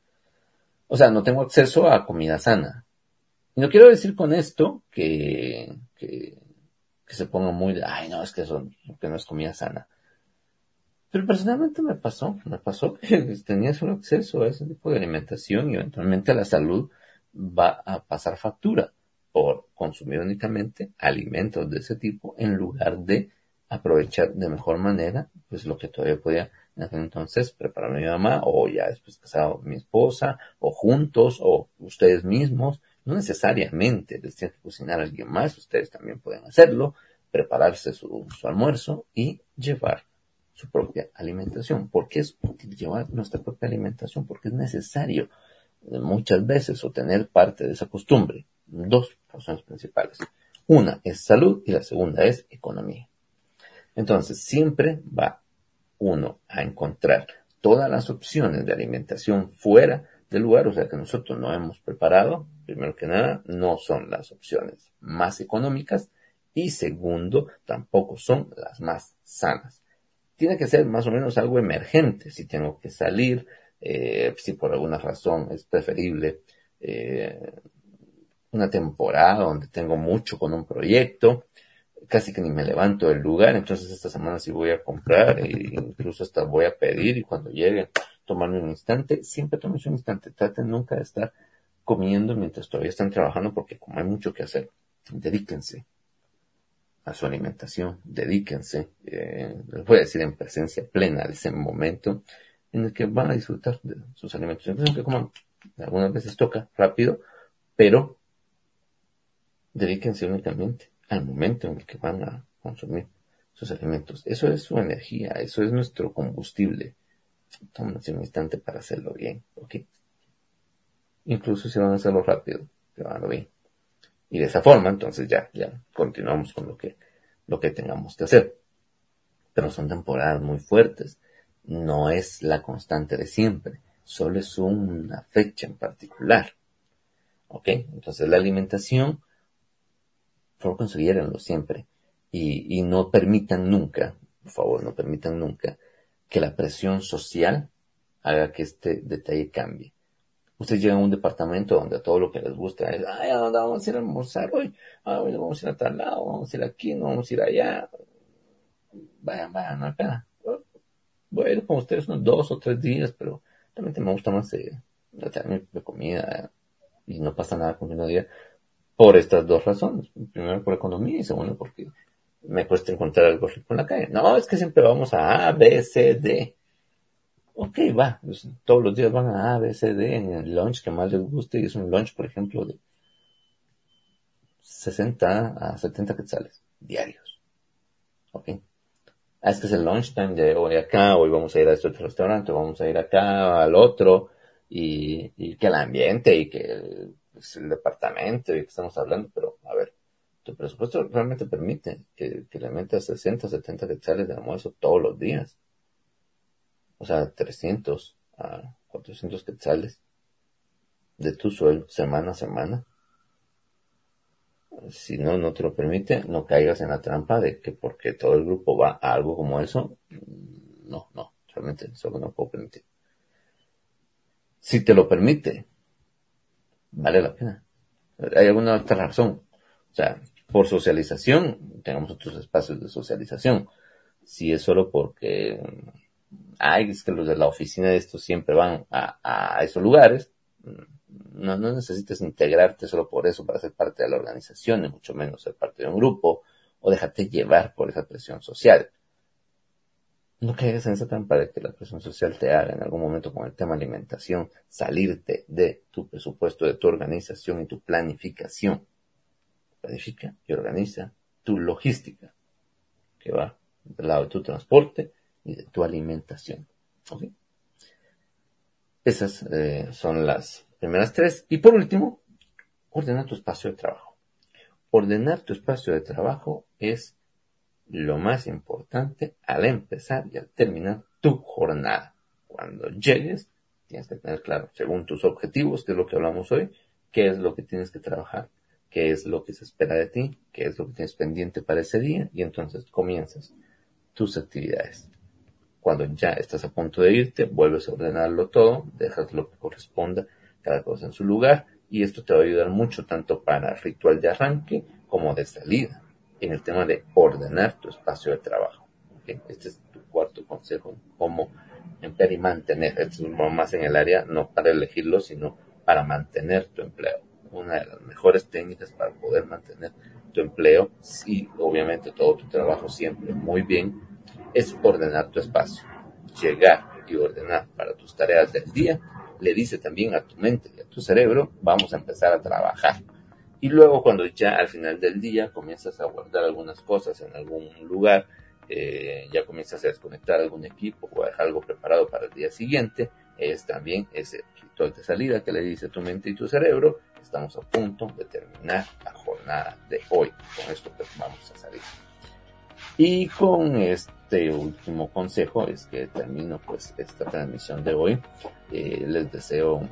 O sea, no tengo acceso a comida sana. Y no quiero decir con esto que, que, que se ponga muy ay, no, es que eso que no es comida sana. Pero personalmente me pasó, me pasó que tenía solo acceso a ese tipo de alimentación y eventualmente la salud va a pasar factura por consumir únicamente alimentos de ese tipo en lugar de aprovechar de mejor manera pues lo que todavía podía entonces preparar mi mamá o ya después casado mi esposa o juntos o ustedes mismos. No necesariamente les tiene que cocinar a alguien más ustedes también pueden hacerlo prepararse su almuerzo y llevar su propia alimentación porque es útil llevar nuestra propia alimentación porque es necesario muchas veces o tener parte de esa costumbre dos razones principales. Una es salud y la segunda es economía. Entonces, siempre va uno a encontrar todas las opciones de alimentación fuera del lugar, o sea que nosotros no hemos preparado, primero que nada, no son las opciones más económicas y segundo, tampoco son las más sanas. Tiene que ser más o menos algo emergente, si tengo que salir, eh, si por alguna razón es preferible eh, una temporada donde tengo mucho con un proyecto, casi que ni me levanto del lugar, entonces esta semana sí voy a comprar e incluso hasta voy a pedir y cuando llegue tomarme un instante, siempre tomes un instante, traten nunca de estar comiendo mientras todavía están trabajando porque como hay mucho que hacer, dedíquense a su alimentación, dedíquense, eh, les voy a decir en presencia plena de ese momento en el que van a disfrutar de sus alimentos. Entonces, que coman, algunas veces toca rápido, pero dedíquense únicamente al momento en el que van a consumir sus alimentos. Eso es su energía, eso es nuestro combustible. Tómense un instante para hacerlo bien, ¿ok? Incluso si van a hacerlo rápido, que van bien. Y de esa forma, entonces ya, ya continuamos con lo que, lo que tengamos que hacer. Pero son temporadas muy fuertes. No es la constante de siempre. Solo es una fecha en particular. ¿Ok? Entonces la alimentación, por favor siempre. Y, y no permitan nunca, por favor, no permitan nunca que la presión social haga que este detalle cambie. Ustedes llegan a un departamento donde todo lo que les gusta es, ay, ¿a dónde vamos a ir a almorzar hoy? Ah, vamos a ir a tal lado, vamos a ir aquí, no vamos a ir allá. Vayan, vayan, no hay pena. Voy a ir con ustedes unos dos o tres días, pero realmente me gusta más eh, de comida y no pasa nada con mi día por estas dos razones. Primero por economía y segundo porque me cuesta encontrar algo rico en la calle. No, es que siempre vamos a A, B, C, D. Ok, va, pues, todos los días van a A, B, C, D en el lunch que más les guste y es un lunch, por ejemplo, de 60 a 70 quetzales diarios. Ok. Ah, es que es el lunch time de hoy acá, hoy vamos a ir a este otro restaurante, vamos a ir acá al otro, y, y que el ambiente y que el, pues, el departamento y que estamos hablando, pero a ver, tu presupuesto realmente permite que, que le metas 60 o 70 quetzales de almuerzo todos los días o sea, 300 a 400 quetzales de tu sueldo semana a semana. Si no, no te lo permite, no caigas en la trampa de que porque todo el grupo va a algo como eso, no, no, realmente eso no puedo permitir. Si te lo permite, vale la pena. Hay alguna otra razón. O sea, por socialización, tenemos otros espacios de socialización. Si es solo porque ay, es que los de la oficina de esto siempre van a, esos lugares. No, no necesitas integrarte solo por eso para ser parte de la organización, ni mucho menos ser parte de un grupo, o déjate llevar por esa presión social. No caigas en esa trampa de que la presión social te haga en algún momento con el tema alimentación, salirte de tu presupuesto, de tu organización y tu planificación. Planifica y organiza tu logística, que va del lado de tu transporte, y de tu alimentación. Esas eh, son las primeras tres. Y por último, ordenar tu espacio de trabajo. Ordenar tu espacio de trabajo es lo más importante al empezar y al terminar tu jornada. Cuando llegues, tienes que tener claro, según tus objetivos, que es lo que hablamos hoy, qué es lo que tienes que trabajar, qué es lo que se espera de ti, qué es lo que tienes pendiente para ese día, y entonces comienzas tus actividades. Cuando ya estás a punto de irte, vuelves a ordenarlo todo, dejas lo que corresponda, cada cosa en su lugar, y esto te va a ayudar mucho tanto para el ritual de arranque como de salida, en el tema de ordenar tu espacio de trabajo. Este es tu cuarto consejo, cómo emplear y mantener. Es más en el área, no para elegirlo, sino para mantener tu empleo. Una de las mejores técnicas para poder mantener tu empleo y obviamente todo tu trabajo siempre muy bien es ordenar tu espacio. Llegar y ordenar para tus tareas del día le dice también a tu mente y a tu cerebro, vamos a empezar a trabajar. Y luego cuando ya al final del día comienzas a guardar algunas cosas en algún lugar, eh, ya comienzas a desconectar algún equipo o a dejar algo preparado para el día siguiente, es también ese ritual de salida que le dice tu mente y tu cerebro, estamos a punto de terminar la jornada de hoy. Con esto pues vamos a salir. Y con este último consejo es que termino pues esta transmisión de hoy. Eh, les deseo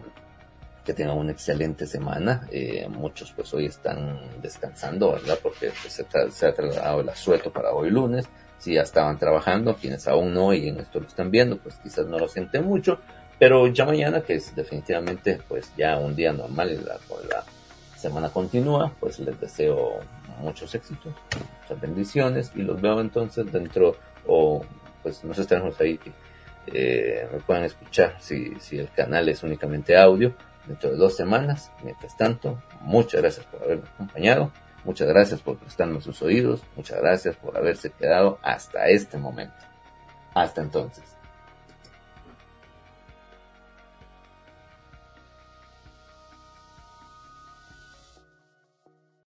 que tengan una excelente semana. Eh, muchos pues hoy están descansando, ¿verdad? Porque pues, se, se, ha trasladado el asueto para hoy lunes. Si ya estaban trabajando, quienes aún no y en esto lo están viendo, pues quizás no lo sienten mucho. Pero ya mañana, que es definitivamente pues ya un día normal y la, la semana continúa, pues les deseo muchos éxitos, muchas bendiciones y los veo entonces dentro o pues nos estaremos ahí que eh, me puedan escuchar si, si el canal es únicamente audio dentro de dos semanas. Mientras tanto, muchas gracias por haberme acompañado, muchas gracias por prestarme sus oídos, muchas gracias por haberse quedado hasta este momento. Hasta entonces.